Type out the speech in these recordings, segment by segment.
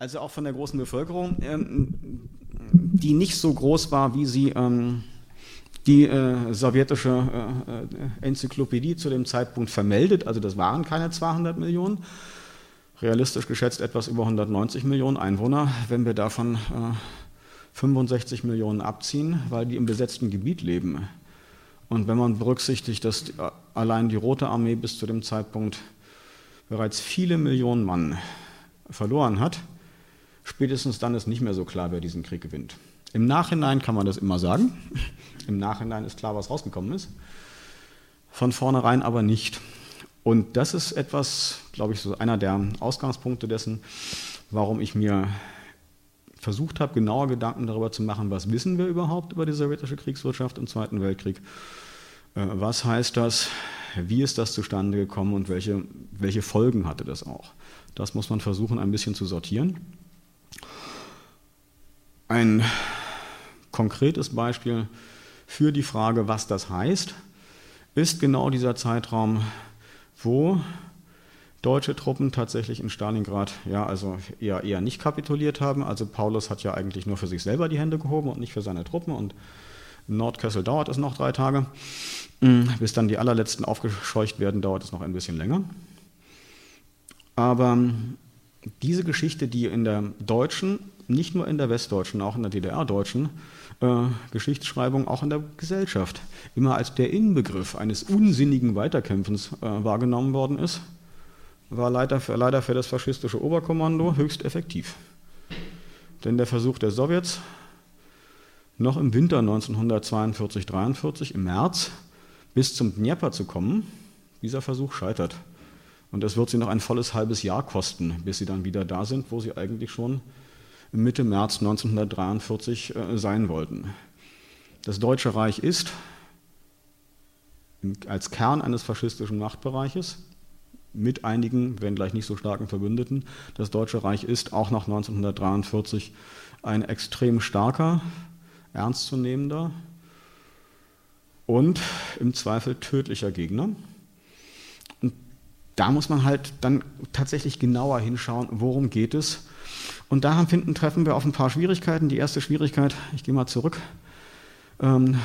Also auch von der großen Bevölkerung, ähm, die nicht so groß war, wie sie ähm, die äh, sowjetische äh, äh Enzyklopädie zu dem Zeitpunkt vermeldet. Also das waren keine 200 Millionen, realistisch geschätzt etwas über 190 Millionen Einwohner. Wenn wir davon 65 äh, Millionen abziehen, weil die im besetzten Gebiet leben. Und wenn man berücksichtigt, dass allein die Rote Armee bis zu dem Zeitpunkt bereits viele Millionen Mann verloren hat, spätestens dann ist nicht mehr so klar, wer diesen Krieg gewinnt. Im Nachhinein kann man das immer sagen. Im Nachhinein ist klar, was rausgekommen ist. Von vornherein aber nicht. Und das ist etwas, glaube ich, so einer der Ausgangspunkte dessen, warum ich mir versucht habe, genauer Gedanken darüber zu machen, was wissen wir überhaupt über die sowjetische Kriegswirtschaft im Zweiten Weltkrieg. Äh, was heißt das? Wie ist das zustande gekommen und welche, welche Folgen hatte das auch? Das muss man versuchen, ein bisschen zu sortieren. Ein konkretes Beispiel für die Frage, was das heißt, ist genau dieser Zeitraum, wo deutsche Truppen tatsächlich in Stalingrad ja also eher, eher nicht kapituliert haben. Also Paulus hat ja eigentlich nur für sich selber die Hände gehoben und nicht für seine Truppen und in Nordkessel dauert es noch drei Tage. Bis dann die allerletzten aufgescheucht werden, dauert es noch ein bisschen länger. Aber diese Geschichte, die in der deutschen, nicht nur in der westdeutschen, auch in der DDR-deutschen äh, Geschichtsschreibung auch in der Gesellschaft immer als der Inbegriff eines unsinnigen Weiterkämpfens äh, wahrgenommen worden ist, war leider für, leider für das faschistische Oberkommando höchst effektiv. Denn der Versuch der Sowjets, noch im Winter 1942-43, im März, bis zum Dnieper zu kommen, dieser Versuch scheitert. Und es wird sie noch ein volles halbes Jahr kosten, bis sie dann wieder da sind, wo sie eigentlich schon Mitte März 1943 äh, sein wollten. Das Deutsche Reich ist als Kern eines faschistischen Machtbereiches mit einigen, wenn gleich nicht so starken Verbündeten, das Deutsche Reich ist auch nach 1943 ein extrem starker, ernstzunehmender und im Zweifel tödlicher Gegner. Und da muss man halt dann tatsächlich genauer hinschauen, worum geht es und da finden, treffen wir auf ein paar Schwierigkeiten. Die erste Schwierigkeit, ich gehe mal zurück, ähm,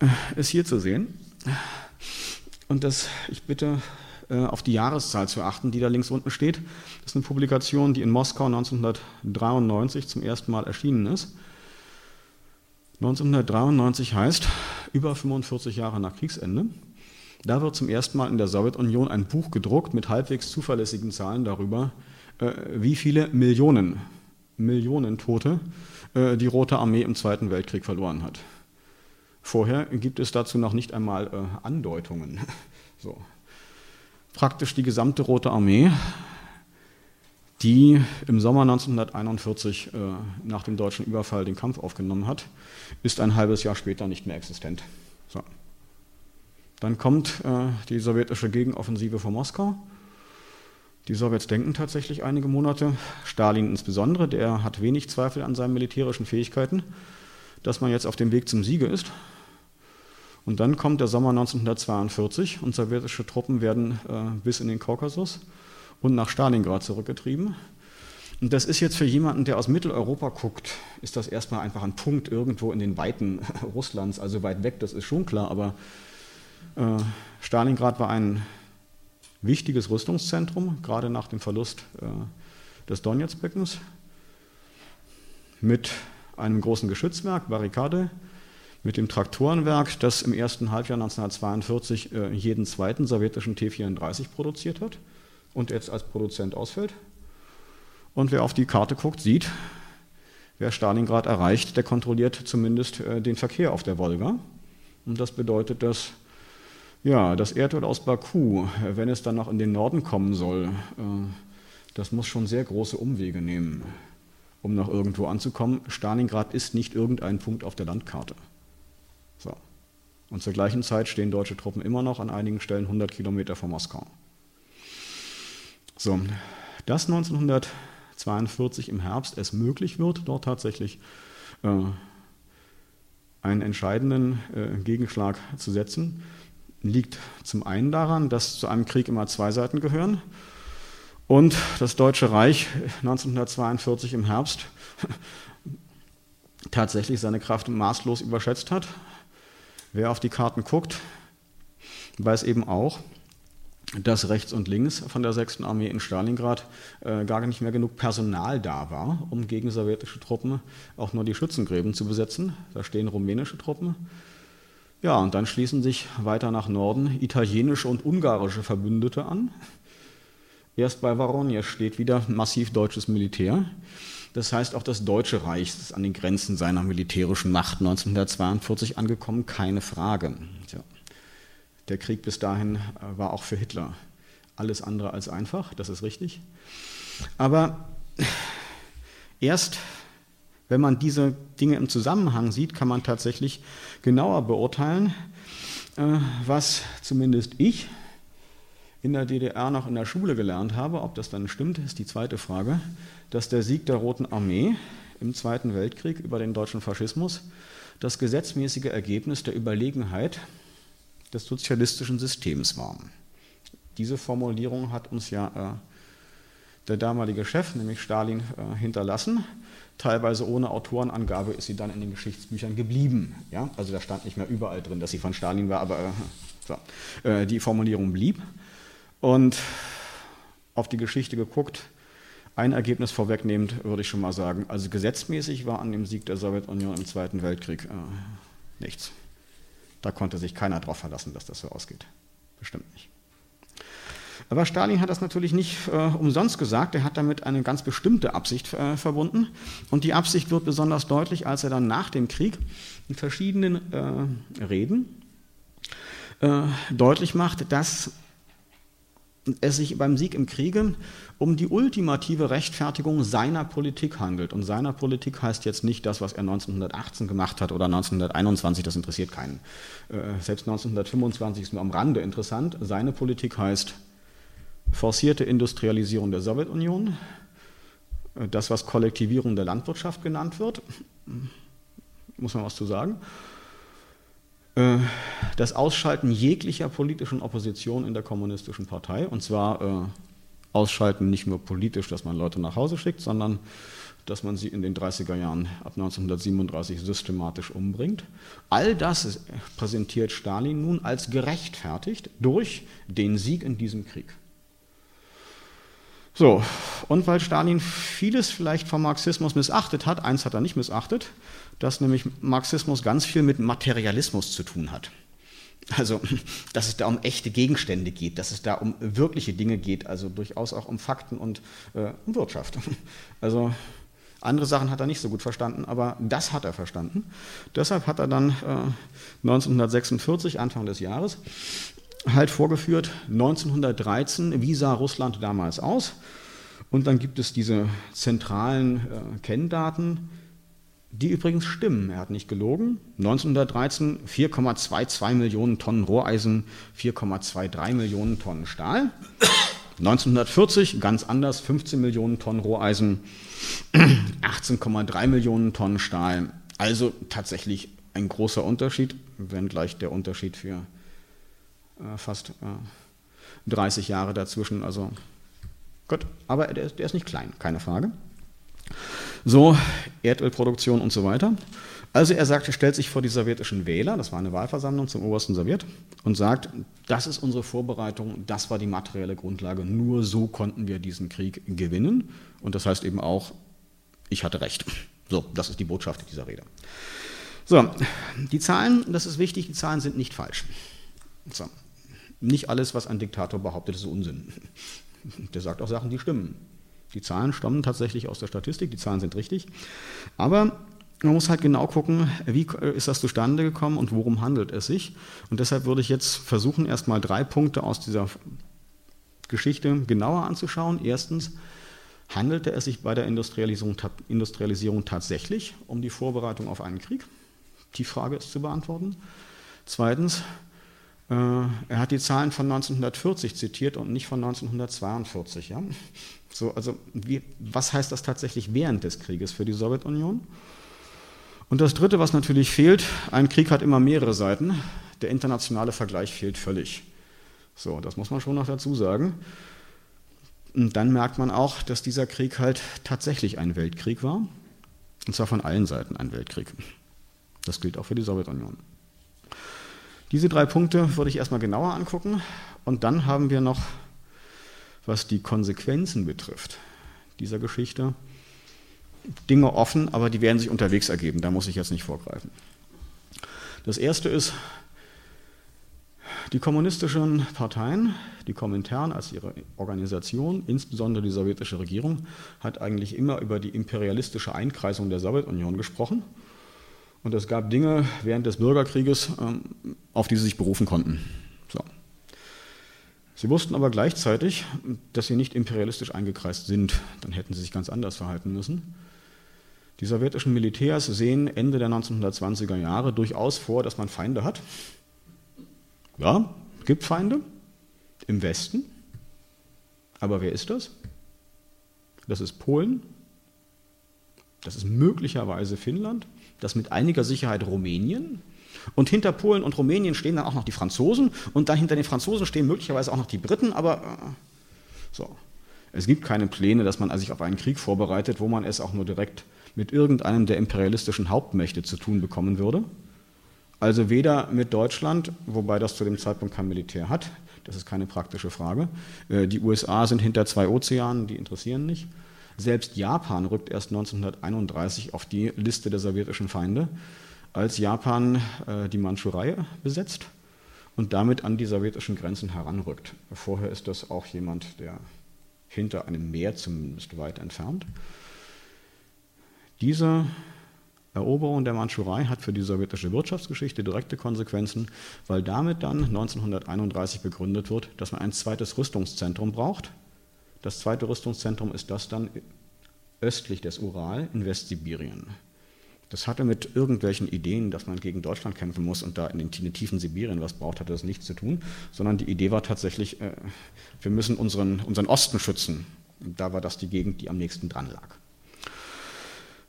äh, ist hier zu sehen. Und das, ich bitte äh, auf die Jahreszahl zu achten, die da links unten steht. Das ist eine Publikation, die in Moskau 1993 zum ersten Mal erschienen ist. 1993 heißt, über 45 Jahre nach Kriegsende. Da wird zum ersten Mal in der Sowjetunion ein Buch gedruckt mit halbwegs zuverlässigen Zahlen darüber, äh, wie viele Millionen, Millionen Tote äh, die Rote Armee im Zweiten Weltkrieg verloren hat. Vorher gibt es dazu noch nicht einmal äh, Andeutungen. So. Praktisch die gesamte Rote Armee, die im Sommer 1941 nach dem deutschen Überfall den Kampf aufgenommen hat, ist ein halbes Jahr später nicht mehr existent. So. Dann kommt äh, die sowjetische Gegenoffensive von Moskau. Die Sowjets denken tatsächlich einige Monate, Stalin insbesondere, der hat wenig Zweifel an seinen militärischen Fähigkeiten, dass man jetzt auf dem Weg zum Siege ist. Und dann kommt der Sommer 1942 und sowjetische Truppen werden äh, bis in den Kaukasus und nach Stalingrad zurückgetrieben. Und das ist jetzt für jemanden, der aus Mitteleuropa guckt, ist das erstmal einfach ein Punkt irgendwo in den Weiten Russlands, also weit weg, das ist schon klar, aber Stalingrad war ein wichtiges Rüstungszentrum, gerade nach dem Verlust äh, des Donetsbeckens, mit einem großen Geschützwerk, Barrikade, mit dem Traktorenwerk, das im ersten Halbjahr 1942 äh, jeden zweiten sowjetischen T-34 produziert hat und jetzt als Produzent ausfällt. Und wer auf die Karte guckt, sieht, wer Stalingrad erreicht, der kontrolliert zumindest den Verkehr auf der Wolga. Und das bedeutet, dass ja, das Erdöl aus Baku, wenn es dann noch in den Norden kommen soll, äh, das muss schon sehr große Umwege nehmen, um noch irgendwo anzukommen. Stalingrad ist nicht irgendein Punkt auf der Landkarte. So. Und zur gleichen Zeit stehen deutsche Truppen immer noch an einigen Stellen 100 Kilometer vor Moskau. So, dass 1942 im Herbst es möglich wird, dort tatsächlich äh, einen entscheidenden äh, Gegenschlag zu setzen, liegt zum einen daran, dass zu einem Krieg immer zwei Seiten gehören und das Deutsche Reich 1942 im Herbst tatsächlich seine Kraft maßlos überschätzt hat. Wer auf die Karten guckt, weiß eben auch, dass rechts und links von der 6. Armee in Stalingrad äh, gar nicht mehr genug Personal da war, um gegen sowjetische Truppen auch nur die Schützengräben zu besetzen. Da stehen rumänische Truppen. Ja, und dann schließen sich weiter nach Norden italienische und ungarische Verbündete an. Erst bei Voronezh steht wieder massiv deutsches Militär. Das heißt, auch das Deutsche Reich ist an den Grenzen seiner militärischen Macht 1942 angekommen, keine Frage. Tja. Der Krieg bis dahin äh, war auch für Hitler alles andere als einfach, das ist richtig. Aber erst wenn man diese Dinge im Zusammenhang sieht, kann man tatsächlich genauer beurteilen, äh, was zumindest ich in der DDR noch in der Schule gelernt habe. Ob das dann stimmt, ist die zweite Frage, dass der Sieg der Roten Armee im Zweiten Weltkrieg über den deutschen Faschismus das gesetzmäßige Ergebnis der Überlegenheit des sozialistischen Systems war. Diese Formulierung hat uns ja äh, der damalige Chef, nämlich Stalin, äh, hinterlassen. Teilweise ohne Autorenangabe ist sie dann in den Geschichtsbüchern geblieben. Ja? Also da stand nicht mehr überall drin, dass sie von Stalin war, aber äh, so. äh, die Formulierung blieb. Und auf die Geschichte geguckt, ein Ergebnis vorwegnehmend würde ich schon mal sagen, also gesetzmäßig war an dem Sieg der Sowjetunion im Zweiten Weltkrieg äh, nichts. Da konnte sich keiner darauf verlassen, dass das so ausgeht. Bestimmt nicht. Aber Stalin hat das natürlich nicht äh, umsonst gesagt, er hat damit eine ganz bestimmte Absicht äh, verbunden. Und die Absicht wird besonders deutlich, als er dann nach dem Krieg in verschiedenen äh, Reden äh, deutlich macht, dass es sich beim Sieg im Kriege um die ultimative Rechtfertigung seiner Politik handelt. Und seiner Politik heißt jetzt nicht das, was er 1918 gemacht hat oder 1921, das interessiert keinen. Äh, selbst 1925 ist nur am Rande interessant. Seine Politik heißt forcierte Industrialisierung der Sowjetunion, äh, das, was Kollektivierung der Landwirtschaft genannt wird, muss man was zu sagen äh, das Ausschalten jeglicher politischen Opposition in der kommunistischen Partei. Und zwar äh, Ausschalten nicht nur politisch, dass man Leute nach Hause schickt, sondern dass man sie in den 30er Jahren ab 1937 systematisch umbringt. All das präsentiert Stalin nun als gerechtfertigt durch den Sieg in diesem Krieg. So, und weil Stalin vieles vielleicht vom Marxismus missachtet hat, eins hat er nicht missachtet, dass nämlich Marxismus ganz viel mit Materialismus zu tun hat. Also, dass es da um echte Gegenstände geht, dass es da um wirkliche Dinge geht, also durchaus auch um Fakten und äh, um Wirtschaft. Also, andere Sachen hat er nicht so gut verstanden, aber das hat er verstanden. Deshalb hat er dann äh, 1946, Anfang des Jahres, halt vorgeführt, 1913, wie sah Russland damals aus? Und dann gibt es diese zentralen äh, Kenndaten, die übrigens stimmen. Er hat nicht gelogen. 1913 4,22 Millionen Tonnen Rohreisen, 4,23 Millionen Tonnen Stahl. 1940 ganz anders, 15 Millionen Tonnen Roheisen, 18,3 Millionen Tonnen Stahl. Also tatsächlich ein großer Unterschied, wenngleich der Unterschied für fast äh, 30 Jahre dazwischen. Also gut, aber der, der ist nicht klein, keine Frage. So, Erdölproduktion und so weiter. Also er sagt, er stellt sich vor die sowjetischen Wähler, das war eine Wahlversammlung zum obersten Sowjet, und sagt, das ist unsere Vorbereitung, das war die materielle Grundlage, nur so konnten wir diesen Krieg gewinnen. Und das heißt eben auch, ich hatte recht. So, das ist die Botschaft dieser Rede. So, die Zahlen, das ist wichtig, die Zahlen sind nicht falsch. So, nicht alles, was ein Diktator behauptet, ist Unsinn. Der sagt auch Sachen, die stimmen. Die Zahlen stammen tatsächlich aus der Statistik, die Zahlen sind richtig. Aber man muss halt genau gucken, wie ist das zustande gekommen und worum handelt es sich. Und deshalb würde ich jetzt versuchen, erstmal drei Punkte aus dieser Geschichte genauer anzuschauen. Erstens, handelte es sich bei der Industrialisierung, Industrialisierung tatsächlich um die Vorbereitung auf einen Krieg? Die Frage ist zu beantworten. Zweitens, er hat die Zahlen von 1940 zitiert und nicht von 1942. Ja? So, also wie, was heißt das tatsächlich während des Krieges für die Sowjetunion? Und das Dritte, was natürlich fehlt, ein Krieg hat immer mehrere Seiten, der internationale Vergleich fehlt völlig. So, das muss man schon noch dazu sagen. Und dann merkt man auch, dass dieser Krieg halt tatsächlich ein Weltkrieg war. Und zwar von allen Seiten ein Weltkrieg. Das gilt auch für die Sowjetunion. Diese drei Punkte würde ich erstmal genauer angucken. Und dann haben wir noch, was die Konsequenzen betrifft, dieser Geschichte, Dinge offen, aber die werden sich unterwegs ergeben. Da muss ich jetzt nicht vorgreifen. Das erste ist, die kommunistischen Parteien, die Komintern als ihre Organisation, insbesondere die sowjetische Regierung, hat eigentlich immer über die imperialistische Einkreisung der Sowjetunion gesprochen. Und es gab Dinge während des Bürgerkrieges, ähm, auf die sie sich berufen konnten. So. Sie wussten aber gleichzeitig, dass sie nicht imperialistisch eingekreist sind. Dann hätten sie sich ganz anders verhalten müssen. Die sowjetischen Militärs sehen Ende der 1920er Jahre durchaus vor, dass man Feinde hat. Ja, gibt Feinde im Westen. Aber wer ist das? Das ist Polen. Das ist möglicherweise Finnland. Das mit einiger Sicherheit Rumänien. Und hinter Polen und Rumänien stehen dann auch noch die Franzosen. Und dann hinter den Franzosen stehen möglicherweise auch noch die Briten. Aber äh, so. Es gibt keine Pläne, dass man sich auf einen Krieg vorbereitet, wo man es auch nur direkt mit irgendeinem der imperialistischen Hauptmächte zu tun bekommen würde. Also weder mit Deutschland, wobei das zu dem Zeitpunkt kein Militär hat, das ist keine praktische Frage. Äh, die USA sind hinter zwei Ozeanen, die interessieren nicht. Selbst Japan rückt erst 1931 auf die Liste der sowjetischen Feinde, als Japan äh, die Mandschurei besetzt und damit an die sowjetischen Grenzen heranrückt. Vorher ist das auch jemand, der hinter einem Meer zumindest weit entfernt. Diese Eroberung der Mandschurei hat für die sowjetische Wirtschaftsgeschichte direkte Konsequenzen, weil damit dann 1931 begründet wird, dass man ein zweites Rüstungszentrum braucht. Das zweite Rüstungszentrum ist das dann östlich des Ural in Westsibirien. Das hatte mit irgendwelchen Ideen, dass man gegen Deutschland kämpfen muss und da in den tiefen Sibirien was braucht, hatte das nichts zu tun, sondern die Idee war tatsächlich, äh, wir müssen unseren, unseren Osten schützen. Und da war das die Gegend, die am nächsten dran lag.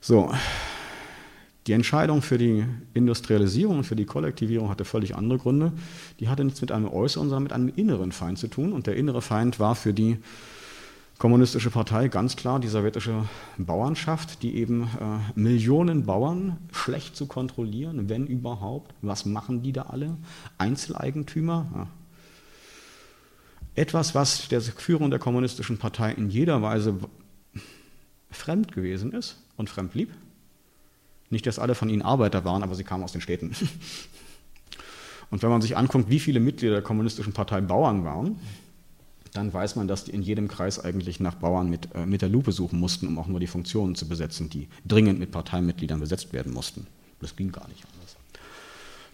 So, die Entscheidung für die Industrialisierung und für die Kollektivierung hatte völlig andere Gründe. Die hatte nichts mit einem äußeren, sondern mit einem inneren Feind zu tun. Und der innere Feind war für die kommunistische Partei ganz klar die sowjetische Bauernschaft, die eben äh, Millionen Bauern schlecht zu kontrollieren, wenn überhaupt. Was machen die da alle? Einzeleigentümer? Ja. Etwas, was der Führung der kommunistischen Partei in jeder Weise fremd gewesen ist und fremd blieb. Nicht, dass alle von ihnen Arbeiter waren, aber sie kamen aus den Städten. Und wenn man sich anguckt, wie viele Mitglieder der Kommunistischen Partei Bauern waren, dann weiß man, dass die in jedem Kreis eigentlich nach Bauern mit, äh, mit der Lupe suchen mussten, um auch nur die Funktionen zu besetzen, die dringend mit Parteimitgliedern besetzt werden mussten. Das ging gar nicht anders.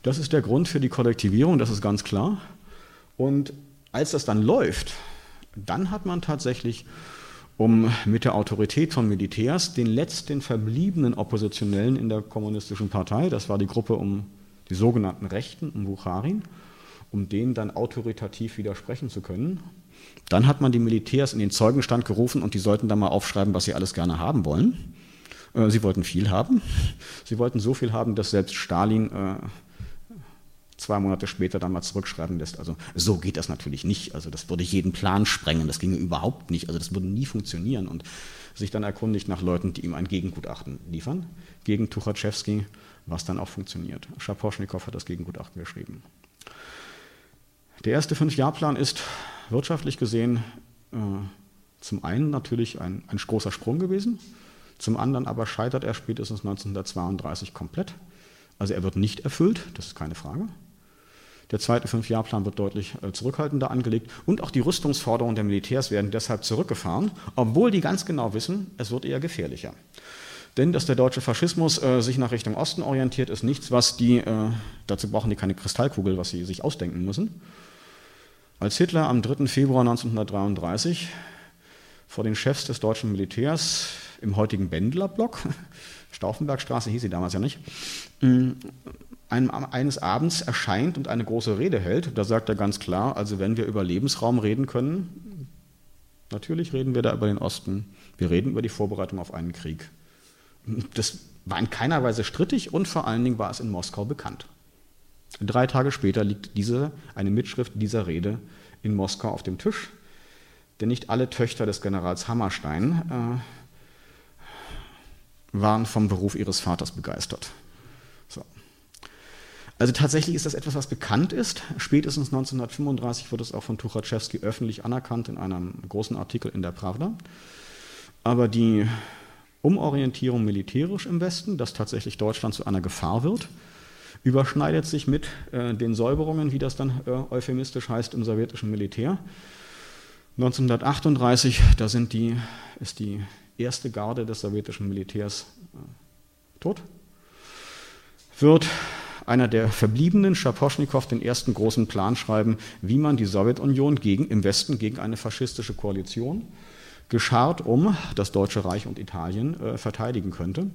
Das ist der Grund für die Kollektivierung, das ist ganz klar. Und als das dann läuft, dann hat man tatsächlich um mit der Autorität von Militärs den letzten verbliebenen Oppositionellen in der kommunistischen Partei, das war die Gruppe um die sogenannten Rechten, um Bukharin, um denen dann autoritativ widersprechen zu können. Dann hat man die Militärs in den Zeugenstand gerufen und die sollten dann mal aufschreiben, was sie alles gerne haben wollen. Äh, sie wollten viel haben. Sie wollten so viel haben, dass selbst Stalin äh, zwei Monate später dann mal zurückschreiben lässt. Also so geht das natürlich nicht. Also das würde jeden Plan sprengen. Das ginge überhaupt nicht. Also das würde nie funktionieren. Und sich dann erkundigt nach Leuten, die ihm ein Gegengutachten liefern, gegen Tuchatschewski, was dann auch funktioniert. Schaposchnikow hat das Gegengutachten geschrieben. Der erste Fünfjahrplan ist wirtschaftlich gesehen äh, zum einen natürlich ein, ein großer Sprung gewesen, zum anderen aber scheitert er spätestens 1932 komplett. Also er wird nicht erfüllt, das ist keine Frage. Der zweite Fünfjahrplan wird deutlich äh, zurückhaltender angelegt und auch die Rüstungsforderungen der Militärs werden deshalb zurückgefahren, obwohl die ganz genau wissen, es wird eher gefährlicher. Denn dass der deutsche Faschismus äh, sich nach Richtung Osten orientiert, ist nichts, was die, äh, dazu brauchen die keine Kristallkugel, was sie sich ausdenken müssen. Als Hitler am 3. Februar 1933 vor den Chefs des deutschen Militärs im heutigen Bendlerblock, Stauffenbergstraße hieß sie damals ja nicht, einem, eines Abends erscheint und eine große Rede hält, da sagt er ganz klar, also wenn wir über Lebensraum reden können, natürlich reden wir da über den Osten, wir reden über die Vorbereitung auf einen Krieg. Das war in keiner Weise strittig und vor allen Dingen war es in Moskau bekannt. Drei Tage später liegt diese, eine Mitschrift dieser Rede in Moskau auf dem Tisch. denn nicht alle Töchter des Generals Hammerstein äh, waren vom Beruf ihres Vaters begeistert. So. Also tatsächlich ist das etwas, was bekannt ist. Spätestens 1935 wurde es auch von Tuchatschewski öffentlich anerkannt in einem großen Artikel in der Pravda. Aber die Umorientierung militärisch im Westen, dass tatsächlich Deutschland zu einer Gefahr wird, überschneidet sich mit äh, den Säuberungen, wie das dann äh, euphemistisch heißt, im sowjetischen Militär. 1938, da sind die, ist die erste Garde des sowjetischen Militärs äh, tot, wird einer der Verbliebenen, Schaposchnikow, den ersten großen Plan schreiben, wie man die Sowjetunion gegen, im Westen gegen eine faschistische Koalition geschart um das Deutsche Reich und Italien äh, verteidigen könnte.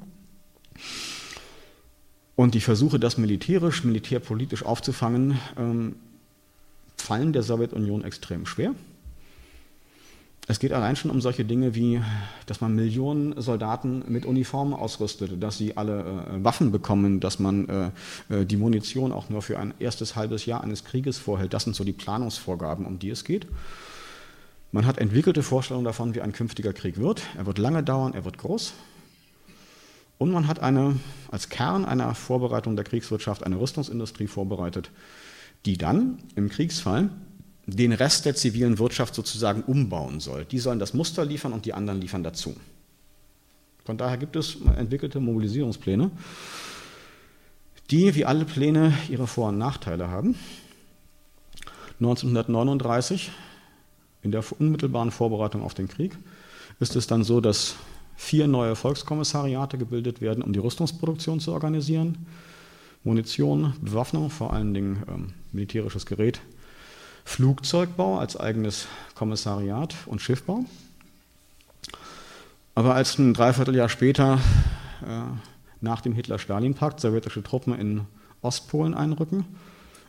Und die Versuche, das militärisch, militärpolitisch aufzufangen, ähm, fallen der Sowjetunion extrem schwer. Es geht allein schon um solche Dinge wie, dass man Millionen Soldaten mit Uniformen ausrüstet, dass sie alle äh, Waffen bekommen, dass man äh, äh, die Munition auch nur für ein erstes halbes Jahr eines Krieges vorhält. Das sind so die Planungsvorgaben, um die es geht. Man hat entwickelte Vorstellungen davon, wie ein künftiger Krieg wird. Er wird lange dauern, er wird groß. Und man hat eine, als Kern einer Vorbereitung der Kriegswirtschaft eine Rüstungsindustrie vorbereitet, die dann im Kriegsfall den Rest der zivilen Wirtschaft sozusagen umbauen soll. Die sollen das Muster liefern und die anderen liefern dazu. Von daher gibt es entwickelte Mobilisierungspläne, die wie alle Pläne ihre Vor- und Nachteile haben. 1939, in der unmittelbaren Vorbereitung auf den Krieg, ist es dann so, dass vier neue Volkskommissariate gebildet werden, um die Rüstungsproduktion zu organisieren. Munition, Bewaffnung, vor allen Dingen ähm, militärisches Gerät, Flugzeugbau als eigenes Kommissariat und Schiffbau. Aber als ein Dreivierteljahr später äh, nach dem Hitler-Stalin-Pakt sowjetische Truppen in Ostpolen einrücken,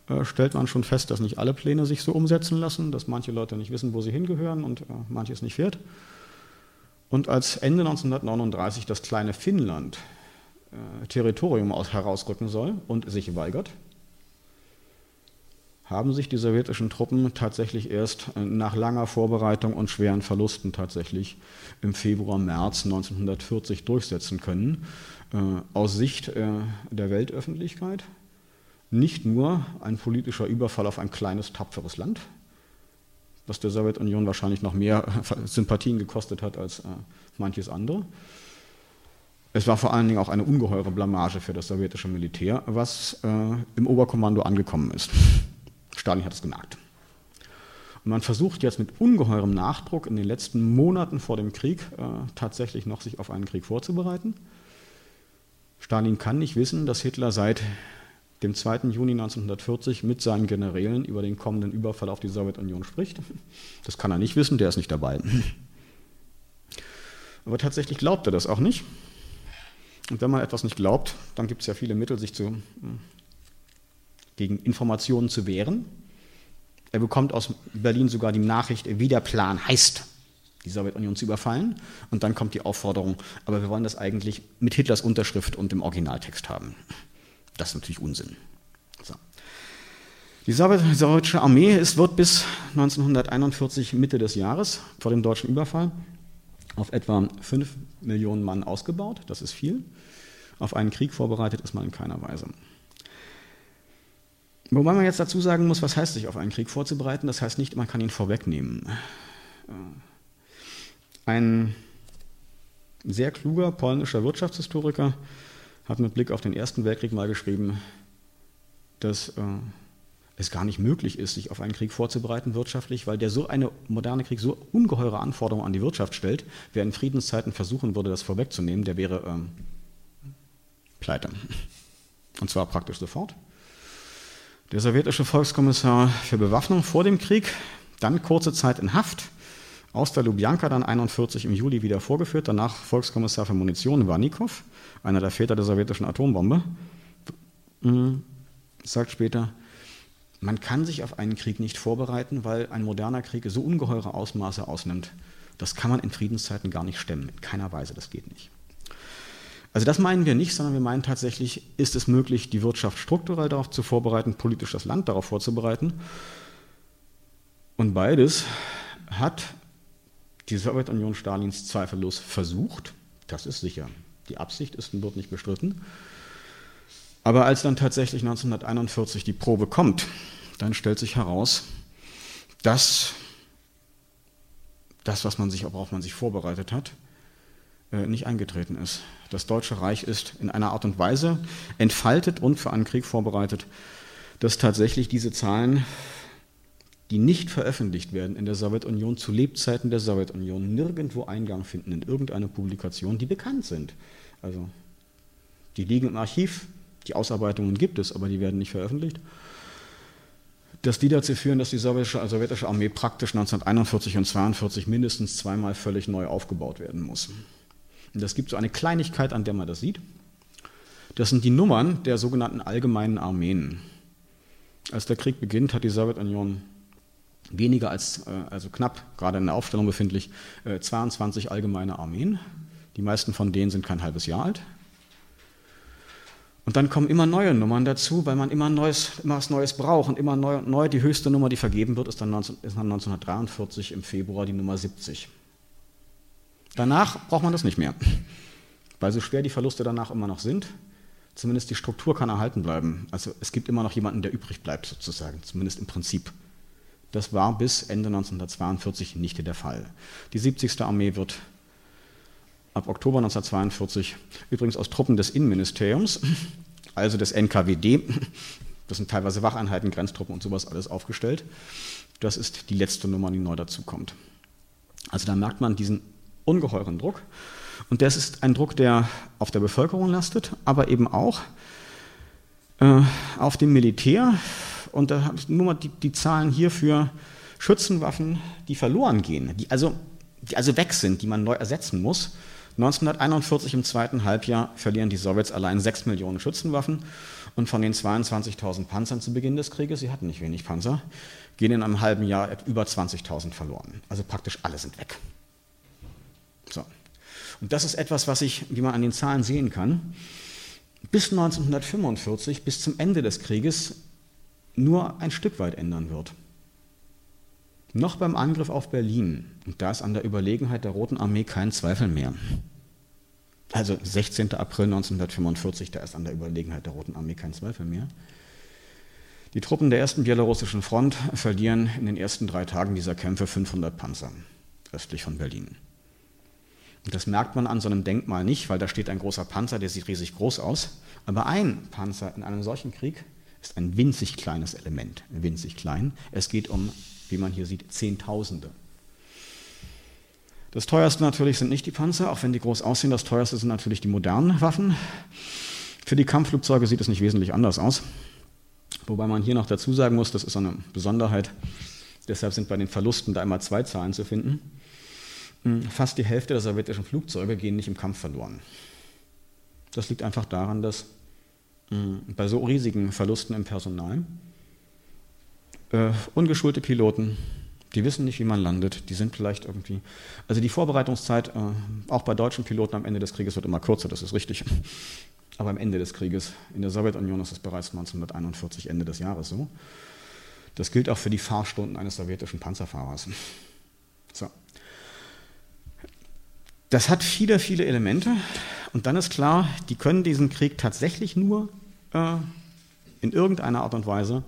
äh, stellt man schon fest, dass nicht alle Pläne sich so umsetzen lassen, dass manche Leute nicht wissen, wo sie hingehören und äh, manches nicht fährt. Und als Ende 1939 das kleine Finnland äh, Territorium aus, herausrücken soll und sich weigert, haben sich die sowjetischen Truppen tatsächlich erst äh, nach langer Vorbereitung und schweren Verlusten tatsächlich im Februar, März 1940 durchsetzen können. Äh, aus Sicht äh, der Weltöffentlichkeit nicht nur ein politischer Überfall auf ein kleines, tapferes Land, was der Sowjetunion wahrscheinlich noch mehr Sympathien gekostet hat als manches andere. Es war vor allen Dingen auch eine ungeheure Blamage für das sowjetische Militär, was im Oberkommando angekommen ist. Stalin hat es gemerkt. Und man versucht jetzt mit ungeheurem Nachdruck in den letzten Monaten vor dem Krieg äh, tatsächlich noch sich auf einen Krieg vorzubereiten. Stalin kann nicht wissen, dass Hitler seit dem 2. Juni 1940 mit seinen Generälen über den kommenden Überfall auf die Sowjetunion spricht. Das kann er nicht wissen, der ist nicht dabei. Aber tatsächlich glaubt er das auch nicht. Und wenn man etwas nicht glaubt, dann gibt es ja viele Mittel, sich zu gegen Informationen zu wehren. Er bekommt aus Berlin sogar die Nachricht, wie der Plan heißt, die Sowjetunion zu überfallen. Und dann kommt die Aufforderung, aber wir wollen das eigentlich mit Hitlers Unterschrift und dem Originaltext haben. Das ist natürlich Unsinn. So. Die sowjetische Armee ist, wird bis 1941, Mitte des Jahres, vor dem deutschen Überfall, auf etwa 5 Millionen Mann ausgebaut. Das ist viel. Auf einen Krieg vorbereitet ist man in keiner Weise. Wobei man jetzt dazu sagen muss, was heißt sich auf einen Krieg vorzubereiten? Das heißt nicht, man kann ihn vorwegnehmen. Äh, ein sehr kluger polnischer Wirtschaftshistoriker hat mit Blick auf den Ersten Weltkrieg mal geschrieben, dass äh, es gar nicht möglich ist, sich auf einen Krieg vorzubereiten wirtschaftlich, weil der so eine moderne Krieg so ungeheure Anforderungen an die Wirtschaft stellt. Wer in Friedenszeiten versuchen würde, das vorwegzunehmen, der wäre ähm, pleite. Und zwar praktisch sofort. Der sowjetische Volkskommissar für Bewaffnung vor dem Krieg, dann kurze Zeit in Haft, aus der Lubjanka dann 41 im Juli wieder vorgeführt, danach Volkskommissar für Munition Warnikow, einer der Väter der sowjetischen Atombombe, mhm. sagt später, man kann sich auf einen Krieg nicht vorbereiten, weil ein moderner Krieg so ungeheure Ausmaße ausnimmt. Das kann man in Friedenszeiten gar nicht stemmen, in keiner Weise, das geht nicht. Also das meinen wir nicht, sondern wir meinen tatsächlich, ist es möglich, die Wirtschaft strukturell darauf zu vorbereiten, politisch das Land darauf vorzubereiten. Und beides hat die Sowjetunion Stalins zweifellos versucht, das ist sicher. Die Absicht ist und wird nicht bestritten. Aber als dann tatsächlich 1941 die Probe kommt, dann stellt sich heraus, dass das, was man sich, worauf man sich vorbereitet hat, äh, nicht eingetreten ist. Das Deutsche Reich ist in einer Art und Weise entfaltet und für einen Krieg vorbereitet, dass tatsächlich diese Zahlen, die nicht veröffentlicht werden in der Sowjetunion zu Lebzeiten der Sowjetunion, nirgendwo Eingang finden in irgendeine Publikation, die bekannt sind. Also die liegen im Archiv, die Ausarbeitungen gibt es, aber die werden nicht veröffentlicht dass die dazu führen, dass die sowjetische, sowjetische Armee praktisch 1941 und 1942 mindestens zweimal völlig neu aufgebaut werden muss. Und das gibt so eine Kleinigkeit, an der man das sieht. Das sind die Nummern der sogenannten allgemeinen Armeen. Als der Krieg beginnt, hat die Sowjetunion weniger als, äh, also knapp, gerade in der Aufstellung befindlich, 22 äh, allgemeine Armeen. Die meisten von denen sind kein halbes Jahr alt. Und dann kommen immer neue Nummern dazu, weil man immer, Neues, immer was Neues braucht und immer neu, neu die höchste Nummer, die vergeben wird, ist dann, 19, ist dann 1943 im Februar die Nummer 70. Danach braucht man das nicht mehr, weil so schwer die Verluste danach immer noch sind, zumindest die Struktur kann erhalten bleiben. Also es gibt immer noch jemanden, der übrig bleibt sozusagen, zumindest im Prinzip. Das war bis Ende 1942 nicht der Fall. Die 70. Armee wird ab Oktober 1942, übrigens aus Truppen des Innenministeriums, also des NKWD, das sind teilweise Wacheinheiten, Grenztruppen und sowas alles aufgestellt. Das ist die letzte Nummer, die neu dazukommt. Also da merkt man diesen ungeheuren Druck. Und das ist ein Druck, der auf der Bevölkerung lastet, aber eben auch äh, auf dem Militär. Und da nur mal die, die Zahlen hier für Schützenwaffen, die verloren gehen, die also, die also weg sind, die man neu ersetzen muss. 1941 im zweiten Halbjahr verlieren die Sowjets allein 6 Millionen Schützenwaffen und von den 22.000 Panzern zu Beginn des Krieges, sie hatten nicht wenig Panzer, gehen in einem halben Jahr über 20.000 verloren. Also praktisch alle sind weg. So. Und das ist etwas, was ich, wie man an den Zahlen sehen kann, bis 1945, bis zum Ende des Krieges, nur ein Stück weit ändern wird. Noch beim Angriff auf Berlin, und da ist an der Überlegenheit der Roten Armee kein Zweifel mehr. Also 16. April 1945, da ist an der Überlegenheit der Roten Armee kein Zweifel mehr. Die Truppen der ersten bielorussischen Front verlieren in den ersten drei Tagen dieser Kämpfe 500 Panzer östlich von Berlin. Und das merkt man an so einem Denkmal nicht, weil da steht ein großer Panzer, der sieht riesig groß aus. Aber ein Panzer in einem solchen Krieg ist ein winzig kleines Element, winzig klein. Es geht um wie man hier sieht, Zehntausende. Das teuerste natürlich sind nicht die Panzer, auch wenn die groß aussehen. Das teuerste sind natürlich die modernen Waffen. Für die Kampfflugzeuge sieht es nicht wesentlich anders aus. Wobei man hier noch dazu sagen muss, das ist eine Besonderheit, deshalb sind bei den Verlusten da immer zwei Zahlen zu finden. Hm, fast die Hälfte der sowjetischen Flugzeuge gehen nicht im Kampf verloren. Das liegt einfach daran, dass bei so riesigen Verlusten im Personal äh, ungeschulte Piloten, die wissen nicht, wie man landet, die sind vielleicht irgendwie. Also die Vorbereitungszeit, äh, auch bei deutschen Piloten am Ende des Krieges wird immer kürzer, das ist richtig. Aber am Ende des Krieges, in der Sowjetunion ist es bereits 1941, Ende des Jahres so. Das gilt auch für die Fahrstunden eines sowjetischen Panzerfahrers. So. Das hat viele, viele Elemente. Und dann ist klar, die können diesen Krieg tatsächlich nur äh, in irgendeiner Art und Weise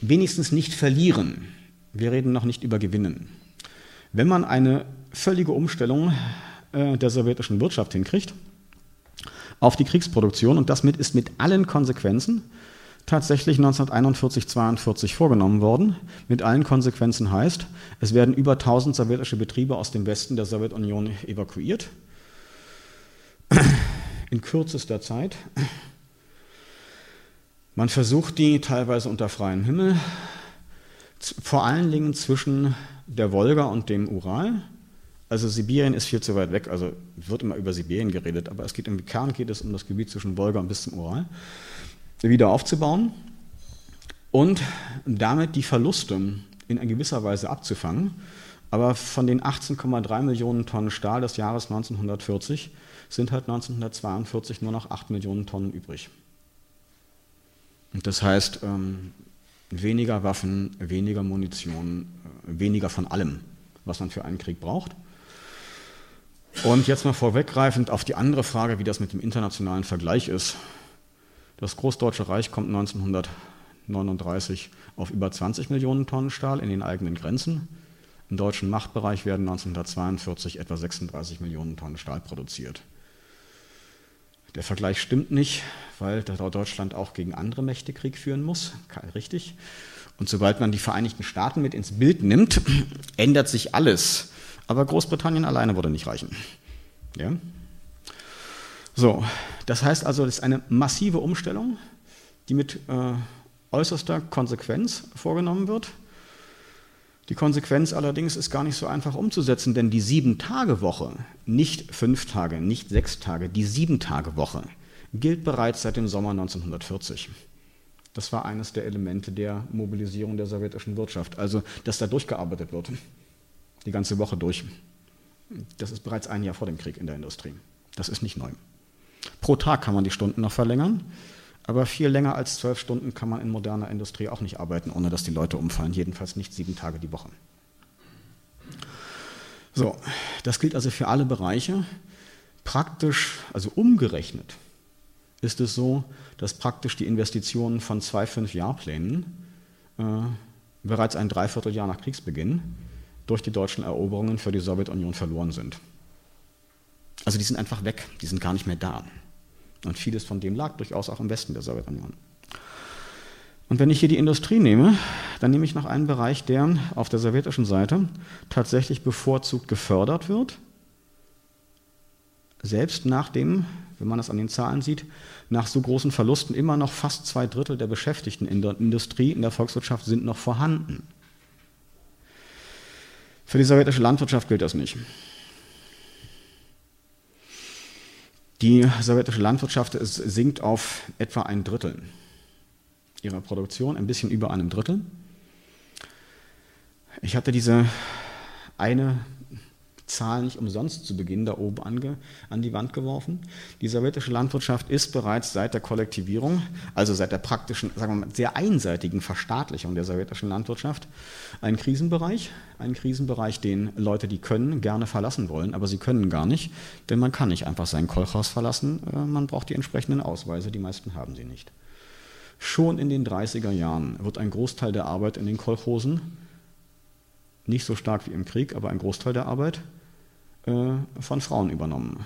wenigstens nicht verlieren. Wir reden noch nicht über Gewinnen. Wenn man eine völlige Umstellung äh, der sowjetischen Wirtschaft hinkriegt auf die Kriegsproduktion und das mit, ist mit allen Konsequenzen tatsächlich 1941, 1942 vorgenommen worden. Mit allen Konsequenzen heißt, es werden über 1000 sowjetische Betriebe aus dem Westen der Sowjetunion evakuiert. In kürzester Zeit. Man versucht die teilweise unter freiem Himmel, vor allen Dingen zwischen der Wolga und dem Ural. Also Sibirien ist viel zu weit weg, also wird immer über Sibirien geredet, aber es geht im Kern geht es um das Gebiet zwischen Wolga und bis zum Ural, wieder aufzubauen und damit die Verluste in gewisser Weise abzufangen. Aber von den 18,3 Millionen Tonnen Stahl des Jahres 1940 sind halt 1942 nur noch 8 Millionen Tonnen übrig. Das heißt, ähm, weniger Waffen, weniger Munition, äh, weniger von allem, was man für einen Krieg braucht. Und jetzt mal vorweggreifend auf die andere Frage, wie das mit dem internationalen Vergleich ist. Das Großdeutsche Reich kommt 1939 auf über 20 Millionen Tonnen Stahl in den eigenen Grenzen. Im deutschen Machtbereich werden 1942 etwa 36 Millionen Tonnen Stahl produziert. Der Vergleich stimmt nicht, weil Deutschland auch gegen andere Mächte Krieg führen muss, richtig. Und sobald man die Vereinigten Staaten mit ins Bild nimmt, ändert sich alles. Aber Großbritannien alleine würde nicht reichen. Ja? So, das heißt also, das ist eine massive Umstellung, die mit äh, äußerster Konsequenz vorgenommen wird. Die Konsequenz allerdings ist gar nicht so einfach umzusetzen, denn die Sieben-Tage-Woche, nicht fünf Tage, nicht sechs Tage, die Sieben-Tage-Woche gilt bereits seit dem Sommer 1940. Das war eines der Elemente der Mobilisierung der sowjetischen Wirtschaft, also dass da durchgearbeitet wird, die ganze Woche durch. Das ist bereits ein Jahr vor dem Krieg in der Industrie. Das ist nicht neu. Pro Tag kann man die Stunden noch verlängern, aber viel länger als zwölf Stunden kann man in moderner Industrie auch nicht arbeiten, ohne dass die Leute umfallen. Jedenfalls nicht sieben Tage die Woche. So, das gilt also für alle Bereiche. Praktisch, also umgerechnet, ist es so, dass praktisch die Investitionen von zwei Fünf-Jahr-Plänen äh, bereits ein Dreivierteljahr nach Kriegsbeginn durch die deutschen Eroberungen für die Sowjetunion verloren sind. Also die sind einfach weg, die sind gar nicht mehr da. Und vieles von dem lag durchaus auch im Westen der Sowjetunion. Und wenn ich hier die Industrie nehme, dann nehme ich noch einen Bereich, der auf der sowjetischen Seite tatsächlich bevorzugt gefördert wird, selbst nachdem, wenn man das an den Zahlen sieht, nach so großen Verlusten immer noch fast zwei Drittel der Beschäftigten in der Industrie, in der Volkswirtschaft sind noch vorhanden. Für die sowjetische Landwirtschaft gilt das nicht. Die sowjetische Landwirtschaft sinkt auf etwa ein Drittel ihrer Produktion, ein bisschen über einem Drittel. Ich hatte diese eine Zahl nicht umsonst zu Beginn da oben ange, an die Wand geworfen. Die sowjetische Landwirtschaft ist bereits seit der Kollektivierung, also seit der praktischen, sagen wir mal, sehr einseitigen Verstaatlichung der sowjetischen Landwirtschaft, ein Krisenbereich. Ein Krisenbereich, den Leute, die können, gerne verlassen wollen, aber sie können gar nicht, denn man kann nicht einfach sein Kolchhaus verlassen. Äh, man braucht die entsprechenden Ausweise, die meisten haben sie nicht. Schon in den 30er Jahren wird ein Großteil der Arbeit in den Kolchosen, nicht so stark wie im Krieg, aber ein Großteil der Arbeit, von Frauen übernommen.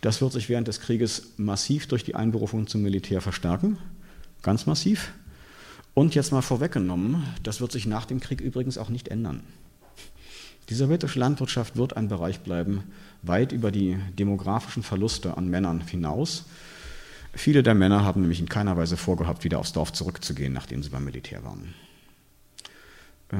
Das wird sich während des Krieges massiv durch die Einberufung zum Militär verstärken, ganz massiv. Und jetzt mal vorweggenommen, das wird sich nach dem Krieg übrigens auch nicht ändern. Die sowjetische Landwirtschaft wird ein Bereich bleiben, weit über die demografischen Verluste an Männern hinaus. Viele der Männer haben nämlich in keiner Weise vorgehabt, wieder aufs Dorf zurückzugehen, nachdem sie beim Militär waren. Äh,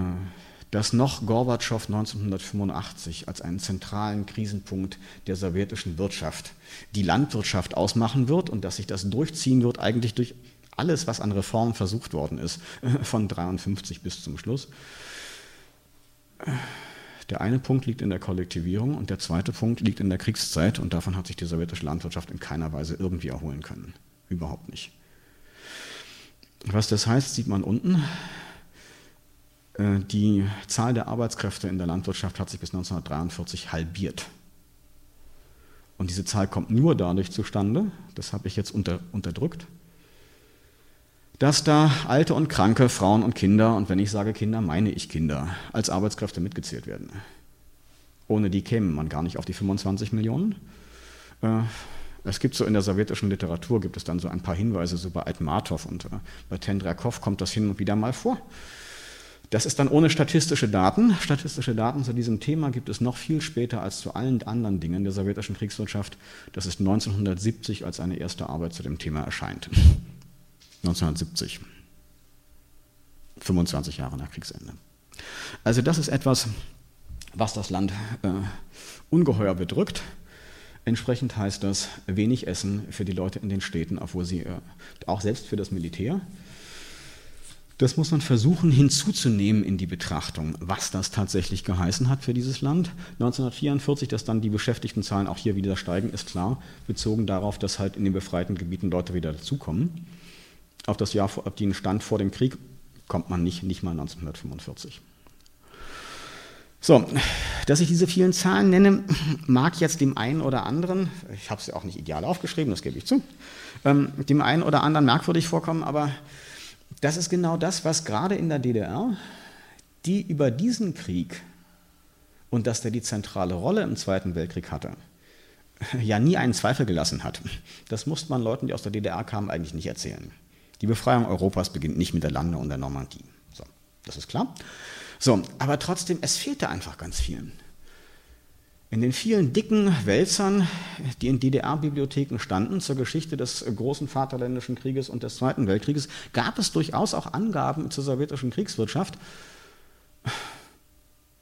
dass noch Gorbatschow 1985 als einen zentralen Krisenpunkt der sowjetischen Wirtschaft die Landwirtschaft ausmachen wird und dass sich das durchziehen wird eigentlich durch alles, was an Reformen versucht worden ist, von 53 bis zum Schluss. Der eine Punkt liegt in der Kollektivierung und der zweite Punkt liegt in der Kriegszeit und davon hat sich die sowjetische Landwirtschaft in keiner Weise irgendwie erholen können. Überhaupt nicht. Was das heißt, sieht man unten. Äh, die Zahl der Arbeitskräfte in der Landwirtschaft hat sich bis 1943 halbiert. Und diese Zahl kommt nur dadurch zustande, das habe ich jetzt unter, unterdrückt, dass da alte und kranke Frauen und Kinder, und wenn ich sage Kinder, meine ich Kinder, als Arbeitskräfte mitgezählt werden. Ohne die käme man gar nicht auf die 25 Millionen. Äh, es gibt so in der sowjetischen Literatur, gibt es dann so ein paar Hinweise, so bei Aitmatov und äh, bei Tendrakov kommt das hin und wieder mal vor. Das ist dann ohne statistische Daten. Statistische Daten zu diesem Thema gibt es noch viel später als zu allen anderen Dingen der sowjetischen Kriegswirtschaft. Das ist 1970, als eine erste Arbeit zu dem Thema erscheint. 1970. 25 Jahre nach Kriegsende. Also das ist etwas, was das Land äh, ungeheuer bedrückt. Entsprechend heißt das wenig Essen für die Leute in den Städten, obwohl sie äh, auch selbst für das Militär das muss man versuchen hinzuzunehmen in die Betrachtung, was das tatsächlich geheißen hat für dieses Land. 1944, dass dann die Beschäftigtenzahlen auch hier wieder steigen, ist klar, bezogen darauf, dass halt in den befreiten Gebieten Leute wieder dazukommen. Auf das Jahr, auf den Stand vor dem Krieg kommt man nicht, nicht mal 1945. So, dass ich diese vielen Zahlen nenne, mag jetzt dem einen oder anderen, ich habe es ja auch nicht ideal aufgeschrieben, das gebe ich zu, ähm, dem einen oder anderen merkwürdig vorkommen, aber das ist genau das, was gerade in der DDR, die über diesen Krieg und dass der die zentrale Rolle im Zweiten Weltkrieg hatte, ja nie einen Zweifel gelassen hat. Das musste man Leuten, die aus der DDR kamen, eigentlich nicht erzählen. Die Befreiung Europas beginnt nicht mit der Lande und der Normandie. So, das ist klar. So, aber trotzdem, es fehlte einfach ganz viel. In den vielen dicken Wälzern, die in DDR-Bibliotheken standen zur Geschichte des großen Vaterländischen Krieges und des Zweiten Weltkrieges, gab es durchaus auch Angaben zur sowjetischen Kriegswirtschaft.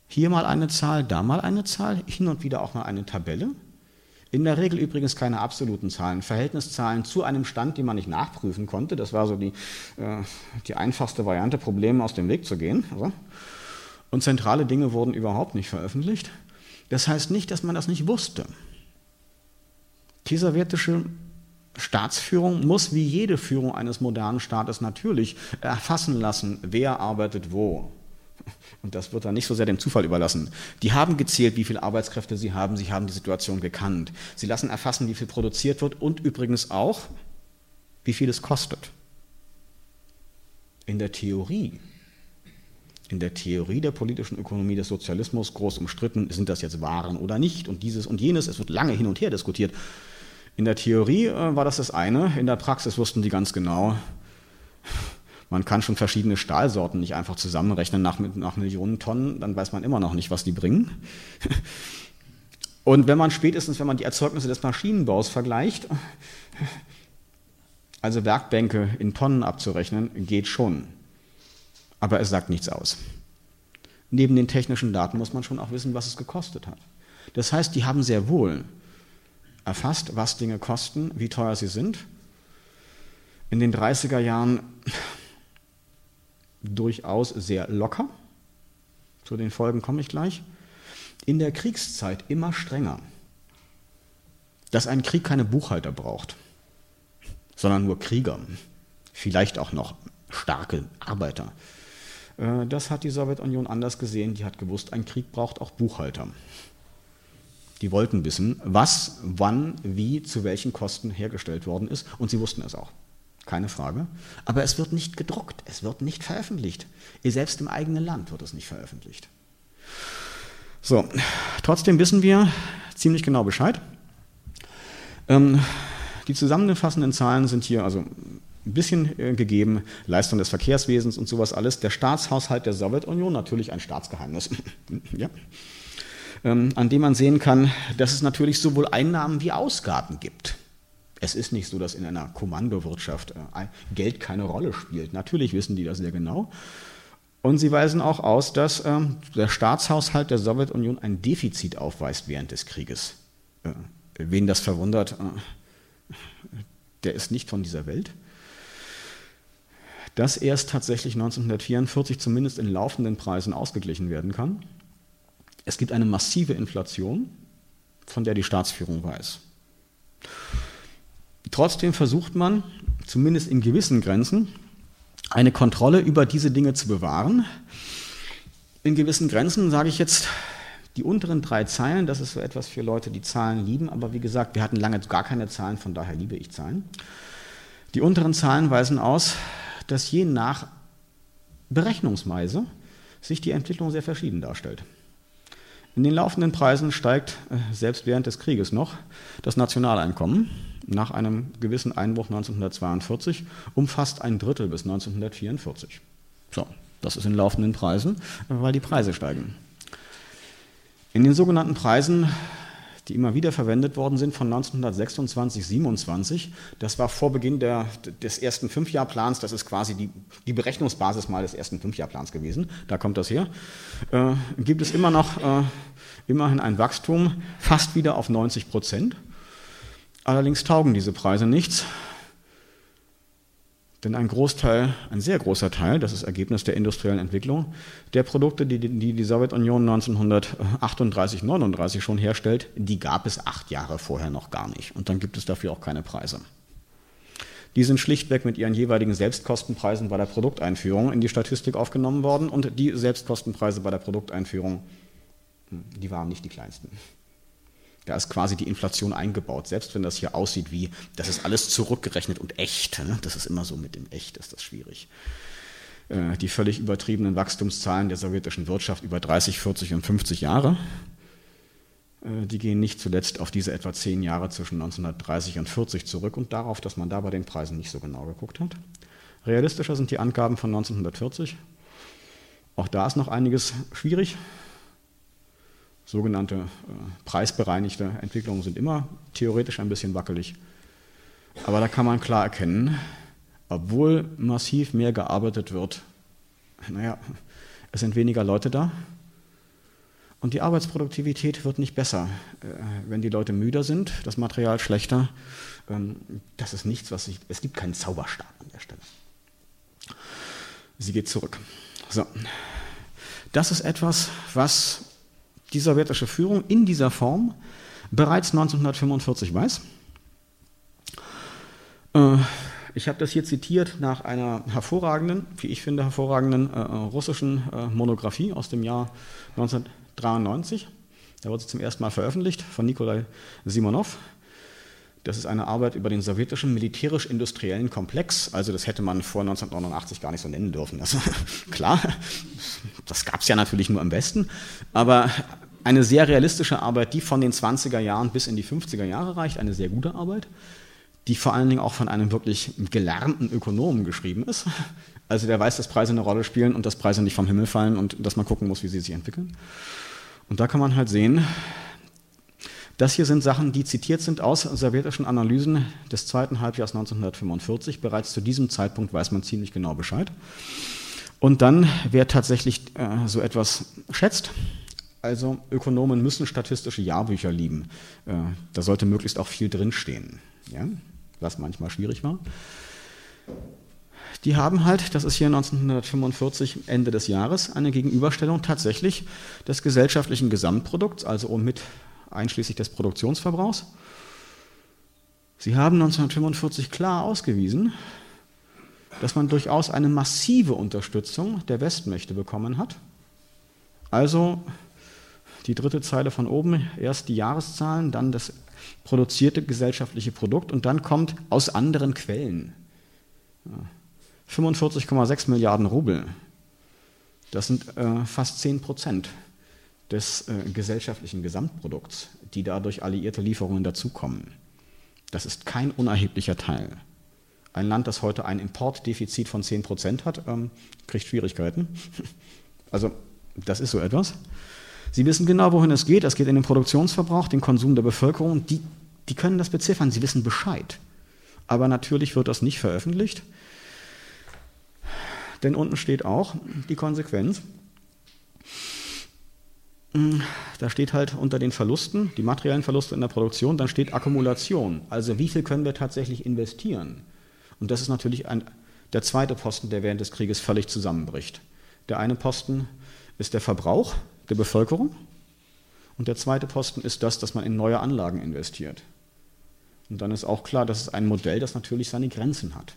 Hier mal eine Zahl, da mal eine Zahl, hin und wieder auch mal eine Tabelle. In der Regel übrigens keine absoluten Zahlen, Verhältniszahlen zu einem Stand, den man nicht nachprüfen konnte. Das war so die, äh, die einfachste Variante, Probleme aus dem Weg zu gehen. Also, und zentrale Dinge wurden überhaupt nicht veröffentlicht. Das heißt nicht, dass man das nicht wusste. Die sowjetische Staatsführung muss wie jede Führung eines modernen Staates natürlich erfassen lassen, wer arbeitet wo. Und das wird dann nicht so sehr dem Zufall überlassen. Die haben gezählt, wie viele Arbeitskräfte sie haben, sie haben die Situation gekannt. Sie lassen erfassen, wie viel produziert wird und übrigens auch, wie viel es kostet. In der Theorie in der Theorie der politischen Ökonomie des Sozialismus groß umstritten, sind das jetzt Waren oder nicht und dieses und jenes, es wird lange hin und her diskutiert. In der Theorie äh, war das das eine, in der Praxis wussten die ganz genau, man kann schon verschiedene Stahlsorten nicht einfach zusammenrechnen nach, nach Millionen Tonnen, dann weiß man immer noch nicht, was die bringen. Und wenn man spätestens, wenn man die Erzeugnisse des Maschinenbaus vergleicht, also Werkbänke in Tonnen abzurechnen, geht schon aber es sagt nichts aus. Neben den technischen Daten muss man schon auch wissen, was es gekostet hat. Das heißt, die haben sehr wohl erfasst, was Dinge kosten, wie teuer sie sind. In den 30er Jahren durchaus sehr locker. Zu den Folgen komme ich gleich. In der Kriegszeit immer strenger. Dass ein Krieg keine Buchhalter braucht, sondern nur Krieger, vielleicht auch noch starke Arbeiter. Äh, das hat die Sowjetunion anders gesehen. Die hat gewusst, ein Krieg braucht auch Buchhalter. Die wollten wissen, was, wann, wie, zu welchen Kosten hergestellt worden ist. Und sie wussten es auch. Keine Frage. Aber es wird nicht gedruckt, es wird nicht veröffentlicht. Selbst im eigenen Land wird es nicht veröffentlicht. So, trotzdem wissen wir ziemlich genau Bescheid. Ähm, die zusammenfassenden Zahlen sind hier also ein bisschen äh, gegeben, Leistung des Verkehrswesens und sowas alles. Der Staatshaushalt der Sowjetunion, natürlich ein Staatsgeheimnis, ja, ähm, an dem man sehen kann, dass es natürlich sowohl Einnahmen wie Ausgaben gibt. Es ist nicht so, dass in einer Kommandowirtschaft äh, Geld keine Rolle spielt. Natürlich wissen die das sehr genau. Und sie weisen auch aus, dass äh, der Staatshaushalt der Sowjetunion ein Defizit aufweist während des Krieges. Äh, wen das verwundert, der ist nicht von dieser Welt das erst tatsächlich 1944 zumindest in laufenden Preisen ausgeglichen werden kann. Es gibt eine massive Inflation, von der die Staatsführung weiß. Trotzdem versucht man, zumindest in gewissen Grenzen, eine Kontrolle über diese Dinge zu bewahren. In gewissen Grenzen sage ich jetzt, die unteren drei Zeilen, das ist so etwas für Leute, die Zahlen lieben, aber wie gesagt, wir hatten lange gar keine Zahlen, von daher liebe ich Zahlen. Die unteren Zahlen weisen aus, dass je nach Berechnungsweise sich die Entwicklung sehr verschieden darstellt. In den laufenden Preisen steigt äh, selbst während des Krieges noch das Nationaleinkommen nach einem gewissen Einbruch 1942 um fast ein Drittel bis 1944. So, das ist in laufenden Preisen, weil die Preise steigen. In den sogenannten Preisen die immer wieder verwendet worden sind von 1926, 27. Das war vor Beginn der, des ersten Fünfjahrplans. Das ist quasi die, die Berechnungsbasis mal des ersten Fünfjahrplans gewesen. Da kommt das her. Äh, gibt es immer noch äh, immerhin ein Wachstum, fast wieder auf 90 Prozent. Allerdings taugen diese Preise nichts. Denn ein Großteil, ein sehr großer Teil, das ist Ergebnis der industriellen Entwicklung, der Produkte, die die, die Sowjetunion 1938, 39 schon herstellt, die gab es acht Jahre vorher noch gar nicht. Und dann gibt es dafür auch keine Preise. Die sind schlichtweg mit ihren jeweiligen Selbstkostenpreisen bei der Produkteinführung in die Statistik aufgenommen worden und die Selbstkostenpreise bei der Produkteinführung Die waren nicht die kleinsten. Da ist quasi die Inflation eingebaut. Selbst wenn das hier aussieht wie, das ist alles zurückgerechnet und echt. Ne? Das ist immer so mit dem Echt, ist das schwierig. Äh, die völlig übertriebenen Wachstumszahlen der sowjetischen Wirtschaft über 30, 40 und 50 Jahre, äh, die gehen nicht zuletzt auf diese etwa zehn Jahre zwischen 1930 und 40 zurück und darauf, dass man da bei den Preisen nicht so genau geguckt hat. Realistischer sind die Angaben von 1940. Auch da ist noch einiges schwierig. Sogenannte äh, preisbereinigte Entwicklungen sind immer theoretisch ein bisschen wackelig. Aber da kann man klar erkennen, obwohl massiv mehr gearbeitet wird, naja, es sind weniger Leute da und die Arbeitsproduktivität wird nicht besser. Äh, wenn die Leute müder sind, das Material schlechter, ähm, das ist nichts, was ich, es gibt keinen Zauberstab an der Stelle. Sie geht zurück. So. Das ist etwas, was die sowjetische Führung in dieser Form bereits 1945 weiß. Äh, ich habe das hier zitiert nach einer hervorragenden, wie ich finde, hervorragenden äh, russischen äh, Monographie aus dem Jahr 1993. Da wurde sie zum ersten Mal veröffentlicht von Nikolai Simonov. Das ist eine Arbeit über den sowjetischen militärisch-industriellen Komplex. Also das hätte man vor 1989 gar nicht so nennen dürfen. Das, klar, das gab es ja natürlich nur im Westen, aber eine sehr realistische Arbeit, die von den 20er Jahren bis in die 50er Jahre reicht, eine sehr gute Arbeit, die vor allen Dingen auch von einem wirklich gelernten Ökonomen geschrieben ist. Also der weiß, dass Preise eine Rolle spielen und dass Preise nicht vom Himmel fallen und dass man gucken muss, wie sie sich entwickeln. Und da kann man halt sehen, das hier sind Sachen, die zitiert sind aus sowjetischen Analysen des zweiten Halbjahres 1945. Bereits zu diesem Zeitpunkt weiß man ziemlich genau Bescheid. Und dann, wer tatsächlich äh, so etwas schätzt, also Ökonomen müssen statistische Jahrbücher lieben. Äh, da sollte möglichst auch viel drinstehen, ja? was manchmal schwierig war. Die haben halt, das ist hier 1945, Ende des Jahres, eine Gegenüberstellung tatsächlich des gesellschaftlichen Gesamtprodukts, also mit einschließlich des Produktionsverbrauchs. Sie haben 1945 klar ausgewiesen, dass man durchaus eine massive Unterstützung der Westmächte bekommen hat. Also die dritte Zeile von oben, erst die Jahreszahlen, dann das produzierte gesellschaftliche Produkt und dann kommt aus anderen Quellen. 45,6 Milliarden Rubel. Das sind äh, fast 10 Prozent des äh, gesellschaftlichen Gesamtprodukts, die dadurch alliierte Lieferungen dazukommen. Das ist kein unerheblicher Teil. Ein Land, das heute ein Importdefizit von 10 Prozent hat, ähm, kriegt Schwierigkeiten. Also das ist so etwas. Sie wissen genau, wohin es geht. Es geht in den Produktionsverbrauch, den Konsum der Bevölkerung. Die, die können das beziffern, sie wissen Bescheid. Aber natürlich wird das nicht veröffentlicht. Denn unten steht auch die Konsequenz. Da steht halt unter den Verlusten, die materiellen Verluste in der Produktion, dann steht Akkumulation. Also wie viel können wir tatsächlich investieren? Und das ist natürlich ein, der zweite Posten, der während des Krieges völlig zusammenbricht. Der eine Posten ist der Verbrauch der Bevölkerung und der zweite Posten ist das, dass man in neue Anlagen investiert. Und dann ist auch klar, dass es ein Modell, das natürlich seine Grenzen hat.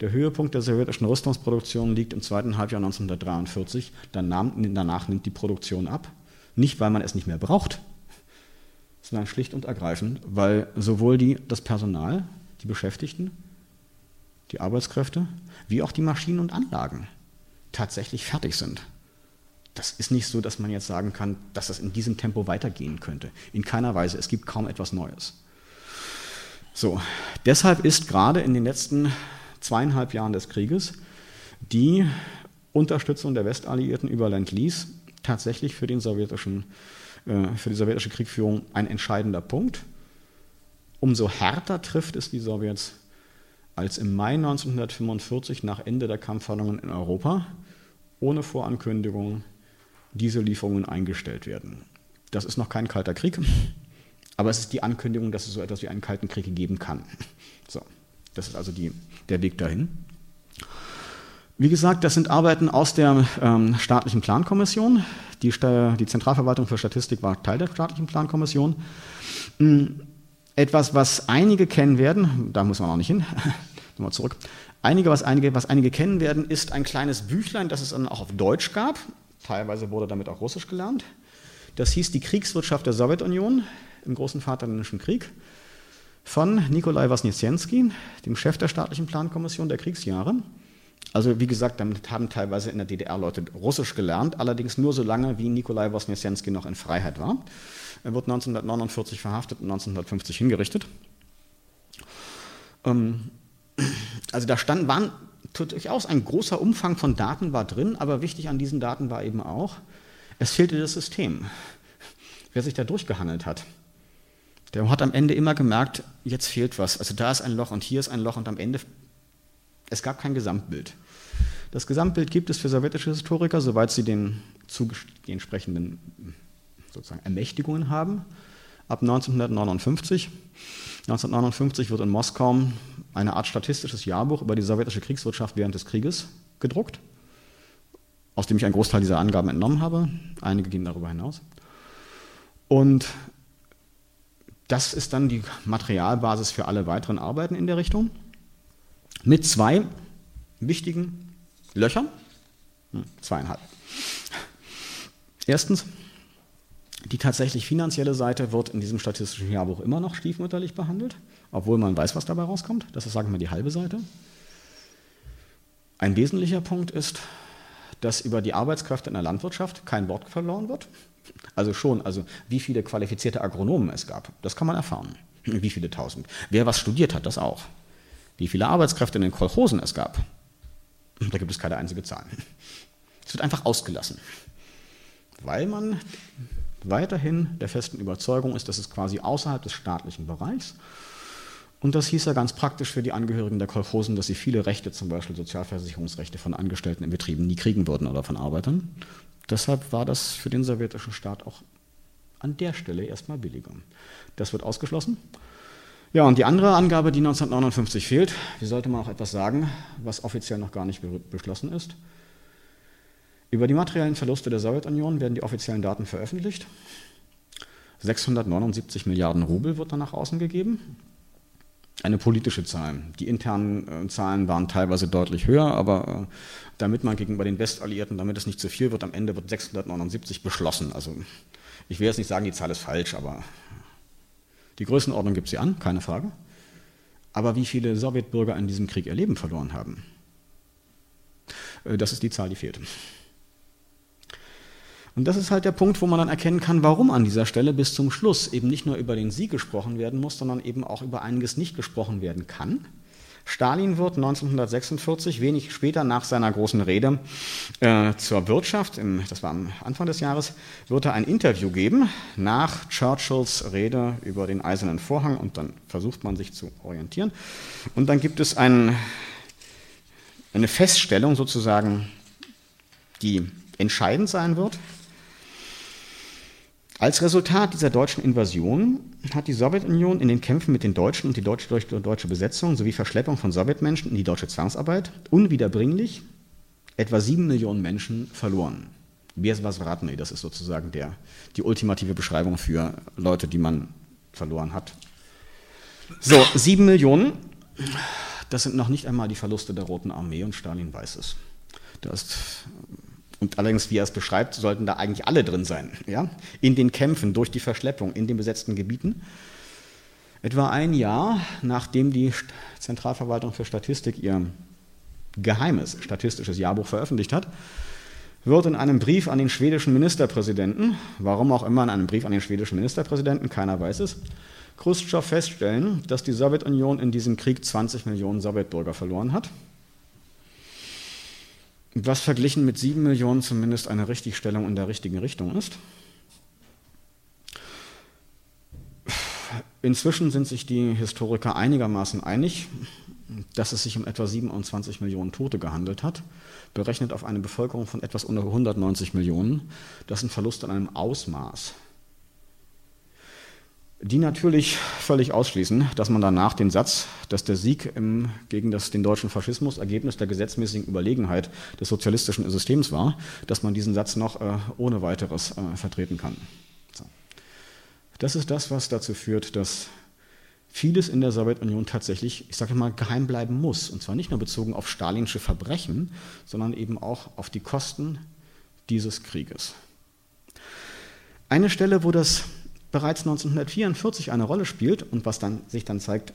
Der Höhepunkt der sowjetischen Rüstungsproduktion liegt im zweiten Halbjahr 1943. Danach nimmt die Produktion ab. Nicht, weil man es nicht mehr braucht, sondern schlicht und ergreifend, weil sowohl die, das Personal, die Beschäftigten, die Arbeitskräfte, wie auch die Maschinen und Anlagen tatsächlich fertig sind. Das ist nicht so, dass man jetzt sagen kann, dass das in diesem Tempo weitergehen könnte. In keiner Weise. Es gibt kaum etwas Neues. So, deshalb ist gerade in den letzten zweieinhalb Jahren des Krieges die Unterstützung der Westalliierten über Land-Lease tatsächlich für, den sowjetischen, äh, für die sowjetische Kriegführung ein entscheidender Punkt. Umso härter trifft es die Sowjets, als im Mai 1945 nach Ende der Kampfhandlungen in Europa ohne Vorankündigung diese Lieferungen eingestellt werden. Das ist noch kein kalter Krieg, aber es ist die Ankündigung, dass es so etwas wie einen kalten Krieg geben kann. So. Das ist also die, der Weg dahin. Wie gesagt, das sind Arbeiten aus der ähm, staatlichen Plankommission. Die, die, Zentralverwaltung für Statistik war Teil der staatlichen Plankommission. Hm, etwas, was einige kennen werden, da muss man auch nicht hin, nochmal zurück. Einige was, einige, was einige kennen werden, ist ein kleines Büchlein, das es dann auch auf Deutsch gab. Teilweise wurde damit auch Russisch gelernt. Das hieß die Kriegswirtschaft der Sowjetunion im Großen Vaterländischen Krieg von Nikolai Wasniewski, dem Chef der staatlichen Plankommission der Kriegsjahre. Also wie gesagt, damit haben teilweise in der DDR Leute Russisch gelernt, allerdings nur so lange, wie Nikolai Wasniewski noch in Freiheit war. Er wird 1949 verhaftet und 1950 hingerichtet. Ähm, also da stand, waren durchaus ein großer Umfang von Daten war drin, aber wichtig an diesen Daten war eben auch, es fehlte das System. Wer sich da durchgehandelt hat, der hat am Ende immer gemerkt, jetzt fehlt was. Also da ist ein Loch und hier ist ein Loch und am Ende, es gab kein Gesamtbild. Das Gesamtbild gibt es für sowjetische Historiker, soweit sie den, die entsprechenden sozusagen Ermächtigungen haben. Ab 1959. 1959 wird in Moskau eine Art statistisches Jahrbuch über die sowjetische Kriegswirtschaft während des Krieges gedruckt, aus dem ich einen Großteil dieser Angaben entnommen habe. Einige gehen darüber hinaus. Und das ist dann die Materialbasis für alle weiteren Arbeiten in der Richtung. Mit zwei wichtigen Löchern. Hm, zweieinhalb. Erstens, die tatsächlich finanzielle Seite wird in diesem statistischen Jahrbuch immer noch stiefmütterlich behandelt, obwohl man weiß, was dabei rauskommt. Das ist, sagen wir, die halbe Seite. Ein wesentlicher Punkt ist, dass über die Arbeitskräfte in der Landwirtschaft kein Wort verloren wird. Also schon, also wie viele qualifizierte Agronomen es gab, das kann man erfahren. Wie viele tausend. Wer was studiert hat, das auch. Wie viele Arbeitskräfte in den Kolchosen es gab, da gibt es keine einzige Zahl. Es wird einfach ausgelassen, weil man weiterhin der festen Überzeugung ist, dass es quasi außerhalb des staatlichen Bereichs und das hieß ja ganz praktisch für die Angehörigen der Kolchosen, dass sie viele Rechte, zum Beispiel Sozialversicherungsrechte von Angestellten in Betrieben, nie kriegen würden oder von Arbeitern. Deshalb war das für den sowjetischen Staat auch an der Stelle erstmal billiger. Das wird ausgeschlossen. Ja, und die andere Angabe, die 1959 fehlt, wie sollte man auch etwas sagen, was offiziell noch gar nicht beschlossen ist. Über die materiellen Verluste der Sowjetunion werden die offiziellen Daten veröffentlicht. 679 Milliarden Rubel wird dann nach außen gegeben. Eine politische Zahl. Die internen äh, Zahlen waren teilweise deutlich höher, aber äh, damit man gegenüber den Westalliierten, damit es nicht zu viel wird, am Ende wird 679 beschlossen. Also ich will jetzt nicht sagen, die Zahl ist falsch, aber die Größenordnung gibt sie an, keine Frage. Aber wie viele Sowjetbürger in diesem Krieg ihr Leben verloren haben, äh, das ist die Zahl, die fehlt. Und das ist halt der Punkt, wo man dann erkennen kann, warum an dieser Stelle bis zum Schluss eben nicht nur über den Sieg gesprochen werden muss, sondern eben auch über einiges nicht gesprochen werden kann. Stalin wird 1946, wenig später nach seiner großen Rede äh, zur Wirtschaft, im, das war am Anfang des Jahres, wird er ein Interview geben nach Churchills Rede über den Eisernen Vorhang und dann versucht man sich zu orientieren. Und dann gibt es ein, eine Feststellung sozusagen, die entscheidend sein wird als Resultat dieser deutschen Invasion hat die Sowjetunion in den Kämpfen mit den Deutschen und die deutsche, deutsche, Besetzung sowie Verschleppung von Sowjetmenschen in die deutsche Zwangsarbeit unwiederbringlich etwa sieben Millionen Menschen verloren. Bieswasvratny, das ist sozusagen der, die ultimative Beschreibung für Leute, die man verloren hat. So, sieben Millionen, das sind noch nicht einmal die Verluste der Roten Armee und Stalin weiß es. Das ist und allerdings, wie er es beschreibt, sollten da eigentlich alle drin sein, ja? in den Kämpfen durch die Verschleppung in den besetzten Gebieten. Etwa ein Jahr nachdem die Zentralverwaltung für Statistik ihr geheimes statistisches Jahrbuch veröffentlicht hat, wird in einem Brief an den schwedischen Ministerpräsidenten, warum auch immer in einem Brief an den schwedischen Ministerpräsidenten, keiner weiß es, Khrushchev feststellen, dass die Sowjetunion in diesem Krieg 20 Millionen Sowjetbürger verloren hat was verglichen mit sieben Millionen zumindest eine Richtigstellung in der richtigen Richtung ist. Inzwischen sind sich die Historiker einigermaßen einig, dass es sich um etwa 27 Millionen Tote gehandelt hat, berechnet auf eine Bevölkerung von etwas unter 190 Millionen. Das sind Verluste in einem Ausmaß, die natürlich völlig ausschließen, dass man danach den Satz, dass der Sieg im, gegen das, den deutschen Faschismus Ergebnis der gesetzmäßigen Überlegenheit des sozialistischen Systems war, dass man diesen Satz noch äh, ohne weiteres äh, vertreten kann. So. Das ist das, was dazu führt, dass vieles in der Sowjetunion tatsächlich, ich sage mal, geheim bleiben muss. Und zwar nicht nur bezogen auf stalinische Verbrechen, sondern eben auch auf die Kosten dieses Krieges. Eine Stelle, wo das bereits 1944 eine Rolle spielt und was dann, sich dann zeigt,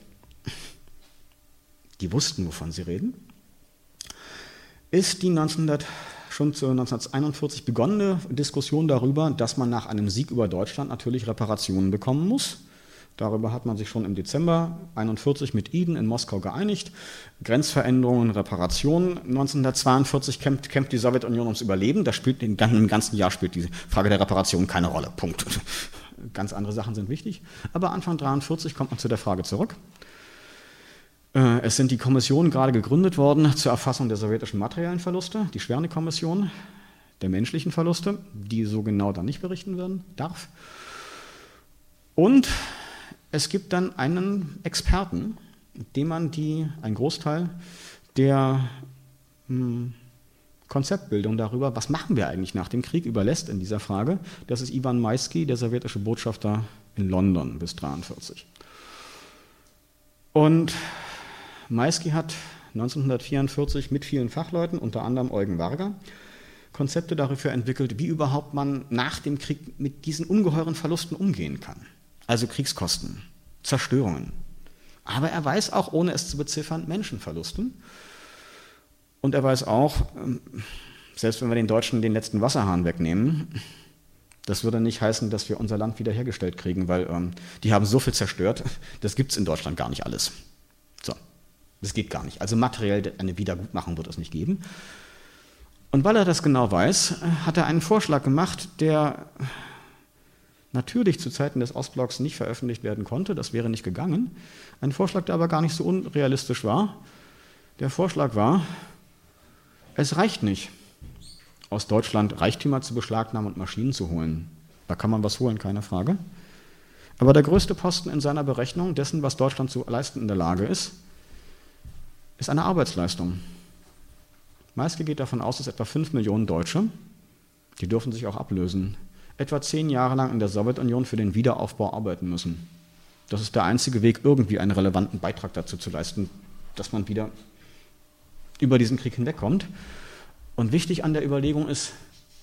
die wussten, wovon sie reden, ist die 1900, schon zu 1941 begonnene Diskussion darüber, dass man nach einem Sieg über Deutschland natürlich Reparationen bekommen muss. Darüber hat man sich schon im Dezember 1941 mit Eden in Moskau geeinigt. Grenzveränderungen, Reparationen. 1942 kämpft, kämpft die Sowjetunion ums Überleben. Das spielt im ganzen Jahr spielt die Frage der Reparation keine Rolle. Punkt. Ganz andere Sachen sind wichtig. Aber Anfang 1943 kommt man zu der Frage zurück. Äh, es sind die Kommissionen gerade gegründet worden zur Erfassung der sowjetischen materiellen Verluste, die Schwerne-Kommission der menschlichen Verluste, die so genau dann nicht berichten werden darf. Und es gibt dann einen Experten, dem man die, einen Großteil der mh, hm, Konzeptbildung darüber, was machen wir eigentlich nach dem Krieg, überlässt in dieser Frage. Das ist Ivan Maisky, der sowjetische Botschafter in London bis 1943. Und Maisky hat 1944 mit vielen Fachleuten, unter anderem Eugen Warger, Konzepte dafür entwickelt, wie überhaupt man nach dem Krieg mit diesen ungeheuren Verlusten umgehen kann. Also Kriegskosten, Zerstörungen. Aber er weiß auch, ohne es zu beziffern, Menschenverlusten. Und er weiß auch, ähm, selbst wenn wir den Deutschen den letzten Wasserhahn wegnehmen, das würde nicht heißen, dass wir unser Land wiederhergestellt kriegen, weil ähm, die haben so viel zerstört, das gibt es in Deutschland gar nicht alles. So, das geht gar nicht. Also materiell eine Wiedergutmachung wird es nicht geben. Und weil er das genau weiß, hat er einen Vorschlag gemacht, der natürlich zu Zeiten des Ostblocks nicht veröffentlicht werden konnte, das wäre nicht gegangen. Ein Vorschlag, der aber gar nicht so unrealistisch war. Der Vorschlag war, es reicht nicht, aus Deutschland Reichtümer zu beschlagnahmen und Maschinen zu holen. Da kann man was holen, keine Frage. Aber der größte Posten in seiner Berechnung dessen, was Deutschland zu leisten in der Lage ist, ist eine Arbeitsleistung. Meiske geht davon aus, dass etwa 5 Millionen Deutsche, die dürfen sich auch ablösen, etwa zehn Jahre lang in der Sowjetunion für den Wiederaufbau arbeiten müssen. Das ist der einzige Weg, irgendwie einen relevanten Beitrag dazu zu leisten, dass man wieder über diesen Krieg hinwegkommt. Und wichtig an der Überlegung ist,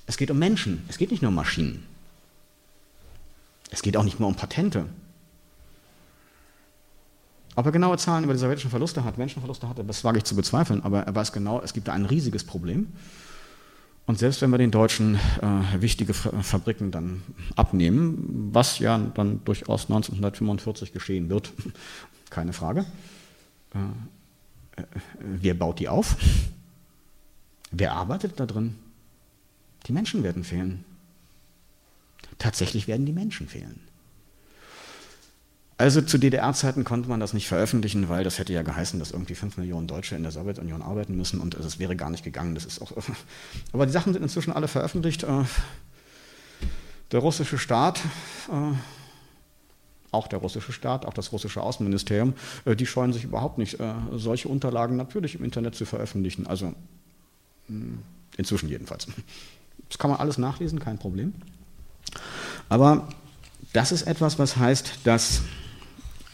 es geht um Menschen, es geht nicht nur um Maschinen. Es geht auch nicht nur um Patente. Ob er genaue Zahlen über die sowjetischen Verluste hat, Menschenverluste hatte, das wage ich zu bezweifeln, aber er weiß genau, es gibt da ein riesiges Problem. Und selbst wenn wir den Deutschen äh, wichtige Fabriken dann abnehmen, was ja dann durchaus 1945 geschehen wird, keine Frage, äh, wer baut die auf? Wer arbeitet da drin? Die Menschen werden fehlen. Tatsächlich werden die Menschen fehlen. Also zu DDR-Zeiten konnte man das nicht veröffentlichen, weil das hätte ja geheißen, dass irgendwie fünf Millionen Deutsche in der Sowjetunion arbeiten müssen und es wäre gar nicht gegangen. Das ist auch, aber die Sachen sind inzwischen alle veröffentlicht. Äh, der russische Staat, äh, auch der russische Staat, auch das russische Außenministerium, äh, die scheuen sich überhaupt nicht, solche Unterlagen natürlich im Internet zu veröffentlichen. Also inzwischen jedenfalls. Das kann man alles nachlesen, kein Problem. Aber das ist etwas, was heißt, dass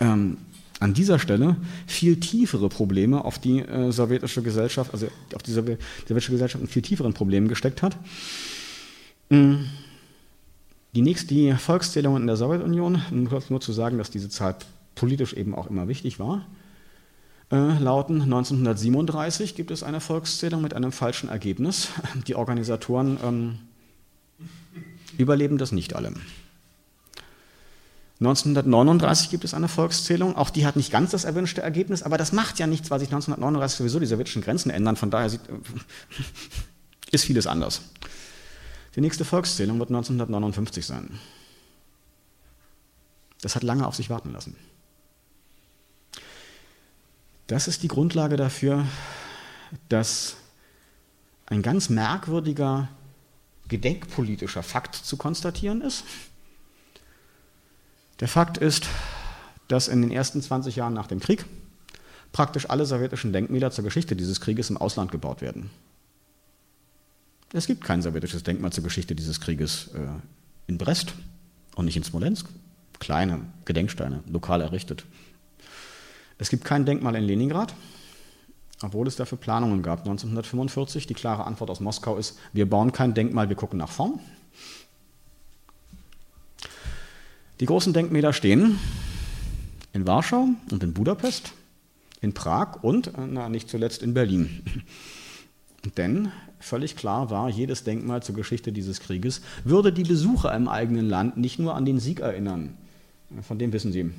ähm, an dieser Stelle viel tiefere Probleme auf die äh, sowjetische Gesellschaft, also auf die sowjetische Gesellschaft in viel tieferen Problemen gesteckt hat. Mhm. Die nächste, die Volkszählungen in der Sowjetunion, nur, nur zu sagen, dass diese Zahl politisch eben auch immer wichtig war, äh, lauten 1937 gibt es eine Volkszählung mit einem falschen Ergebnis. Die Organisatoren ähm, überleben das nicht alle. 1939 gibt es eine Volkszählung, auch die hat nicht ganz das erwünschte Ergebnis, aber das macht ja nichts, weil sich 1939 sowieso die sowjetischen Grenzen ändern, von daher sieht, ist vieles anders. Die nächste Volkszählung wird 1959 sein. Das hat lange auf sich warten lassen. Das ist die Grundlage dafür, dass ein ganz merkwürdiger gedenkpolitischer Fakt zu konstatieren ist der Fakt ist, dass in den ersten 20 Jahren nach dem Krieg praktisch alle sowjetischen Denkmäler zur Geschichte dieses Krieges im Ausland gebaut werden. Es gibt kein sowjetisches Denkmal zur Geschichte dieses Krieges äh, in Brest und nicht in Smolensk. Kleine Gedenksteine, lokal errichtet. Es gibt kein Denkmal in Leningrad, obwohl es dafür Planungen gab 1945. Die klare Antwort aus Moskau ist, wir bauen kein Denkmal, wir gucken nach vorn. Die großen Denkmäler stehen in Warschau und in Budapest, in Prag und, äh, na, nicht zuletzt in Berlin. Denn völlig klar war, jedes Denkmal zur Geschichte dieses Krieges würde die Besucher im eigenen Land nicht nur an den Sieg erinnern, von dem wissen Sie.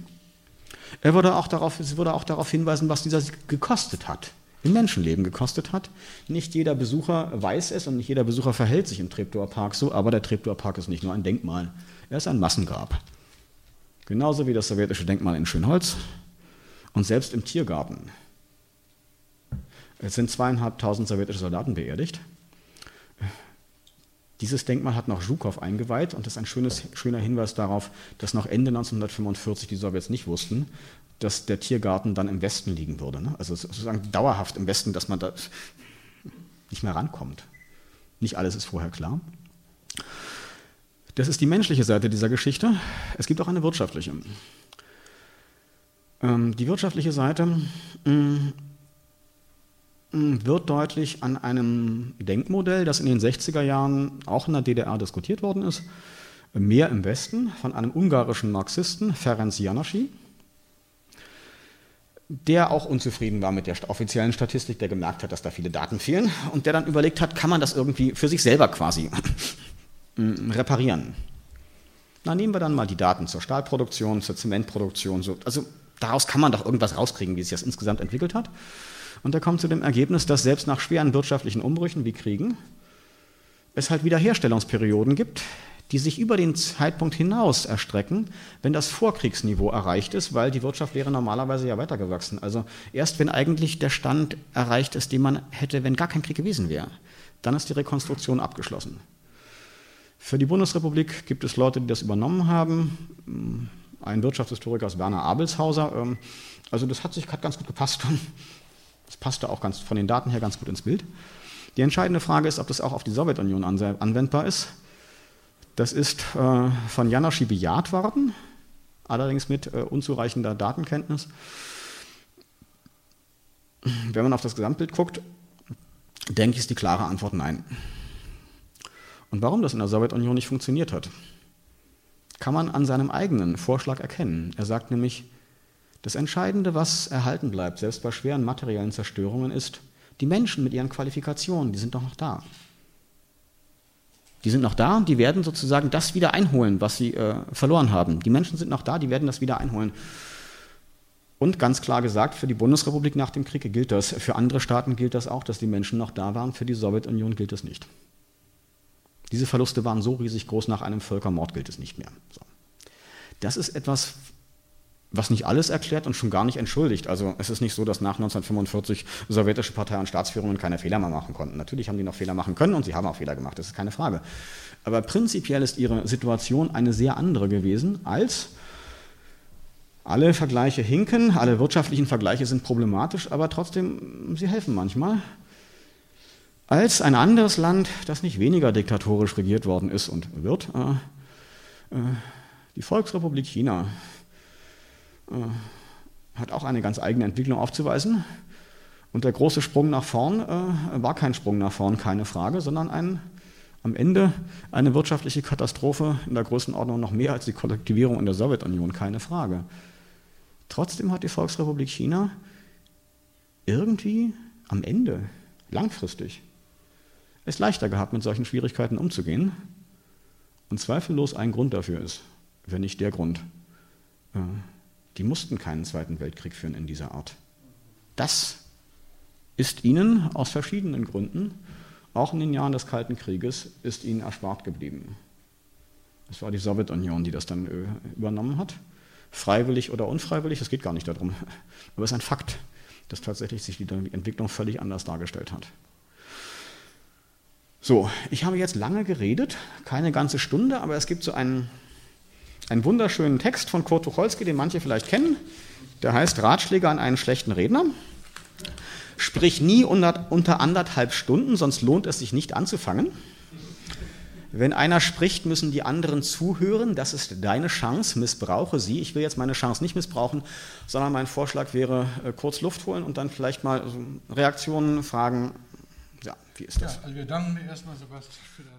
Er würde auch darauf, es würde auch darauf hinweisen, was dieser Sieg gekostet hat, im Menschenleben gekostet hat. Nicht jeder Besucher weiß es und nicht jeder Besucher verhält sich im Treptower Park so, aber der Treptower Park ist nicht nur ein Denkmal, er ist ein Massengrab. Genauso wie das sowjetische Denkmal in Schönholz und selbst im Tiergarten. Es sind zweieinhalbtausend sowjetische Soldaten beerdigt. Dieses Denkmal hat noch Zhukov eingeweiht und das ist ein schönes, schöner Hinweis darauf, dass noch Ende 1945 die Sowjets nicht wussten, dass der Tiergarten dann im Westen liegen würde. Ne? Also sozusagen dauerhaft im Westen, dass man da nicht mehr rankommt. Nicht alles ist vorher klar. Das ist die menschliche Seite dieser Geschichte. Es gibt auch eine wirtschaftliche. Ähm, die wirtschaftliche Seite mm, wird deutlich an einem Denkmodell, das in den 60er Jahren auch in der DDR diskutiert worden ist, mehr im Westen, von einem ungarischen Marxisten, Ferenc Janaschi, der auch unzufrieden war mit der offiziellen Statistik, der gemerkt hat, dass da viele Daten fehlen und der dann überlegt hat, kann man das irgendwie für sich selber quasi Mm, reparieren. Na, nehmen wir dann mal die Daten zur Stahlproduktion, zur Zementproduktion. So, also daraus kann man doch irgendwas rauskriegen, wie sich das insgesamt entwickelt hat. Und er kommt zu dem Ergebnis, dass selbst nach schweren wirtschaftlichen Umbrüchen wie Kriegen es halt Wiederherstellungsperioden gibt, die sich über den Zeitpunkt hinaus erstrecken, wenn das Vorkriegsniveau erreicht ist, weil die Wirtschaft wäre normalerweise ja weitergewachsen. Also erst wenn eigentlich der Stand erreicht ist, den man hätte, wenn gar kein Krieg gewesen wäre, dann ist die Rekonstruktion abgeschlossen. Für die Bundesrepublik gibt es Leute, die das übernommen haben. Ein Wirtschaftshistoriker ist Werner Abelshauser. Ähm, also das hat sich hat ganz gut gepasst. Das passte auch ganz, von den Daten her ganz gut ins Bild. Die entscheidende Frage ist, ob das auch auf die Sowjetunion anwendbar ist. Das ist äh, von Janaschi bejaht worden, allerdings mit äh, unzureichender Datenkenntnis. Wenn man auf das Gesamtbild guckt, denke ich, ist die klare Antwort nein. Und warum das in der Sowjetunion nicht funktioniert hat, kann man an seinem eigenen Vorschlag erkennen. Er sagt nämlich, das Entscheidende, was erhalten bleibt, selbst bei schweren materiellen Zerstörungen, ist, die Menschen mit ihren Qualifikationen, die sind doch noch da. Die sind noch da und die werden sozusagen das wieder einholen, was sie äh, verloren haben. Die Menschen sind noch da, die werden das wieder einholen. Und ganz klar gesagt, für die Bundesrepublik nach dem Krieg gilt das. Für andere Staaten gilt das auch, dass die Menschen noch da waren. Für die Sowjetunion gilt das nicht. Diese Verluste waren so riesig groß, nach einem Völkermord gilt es nicht mehr. So. Das ist etwas, was nicht alles erklärt und schon gar nicht entschuldigt. Also es ist nicht so, dass nach 1945 sowjetische Partei und Staatsführungen keine Fehler mehr machen konnten. Natürlich haben die noch Fehler machen können und sie haben auch Fehler gemacht, das ist keine Frage. Aber prinzipiell ist ihre Situation eine sehr andere gewesen als alle Vergleiche hinken, alle wirtschaftlichen Vergleiche sind problematisch, aber trotzdem, sie helfen manchmal als ein anderes Land, das nicht weniger diktatorisch regiert worden ist und wird, äh, äh, die Volksrepublik China, hat auch eine ganz eigene Entwicklung aufzuweisen. Und der große Sprung nach vorn äh, war kein Sprung nach vorn, keine Frage, sondern ein, am Ende eine wirtschaftliche Katastrophe in der Größenordnung noch mehr als die Kollektivierung in der Sowjetunion, keine Frage. Trotzdem hat die Volksrepublik China irgendwie am Ende, langfristig, es leichter gehabt, mit solchen Schwierigkeiten umzugehen. Und zweifellos ein Grund dafür ist, wenn nicht der Grund, äh, die mussten keinen Zweiten Weltkrieg führen in dieser Art. Das ist ihnen aus verschiedenen Gründen, auch in den Jahren des Kalten Krieges, ist ihnen erspart geblieben. Es war die Sowjetunion, die das dann äh, übernommen hat. Freiwillig oder unfreiwillig, es geht gar nicht darum. Aber es ist ein Fakt, dass tatsächlich sich die Entwicklung völlig anders dargestellt hat. So, ich habe jetzt lange geredet, keine ganze Stunde, aber es gibt so einen, einen wunderschönen Text von Kurt Tucholsky, den manche vielleicht kennen. Der heißt Ratschläge an einen schlechten Redner. Sprich nie unter, anderthalb Stunden, sonst lohnt es sich nicht anzufangen. Wenn einer spricht, müssen die anderen zuhören. Das ist deine Chance. Missbrauche sie. Ich will jetzt meine Chance nicht missbrauchen, sondern mein Vorschlag wäre, äh, kurz Luft holen und dann vielleicht mal Reaktionen, Fragen ja, wie ist das? Ja, also wir danken dir erstmal, Sebastian, für deine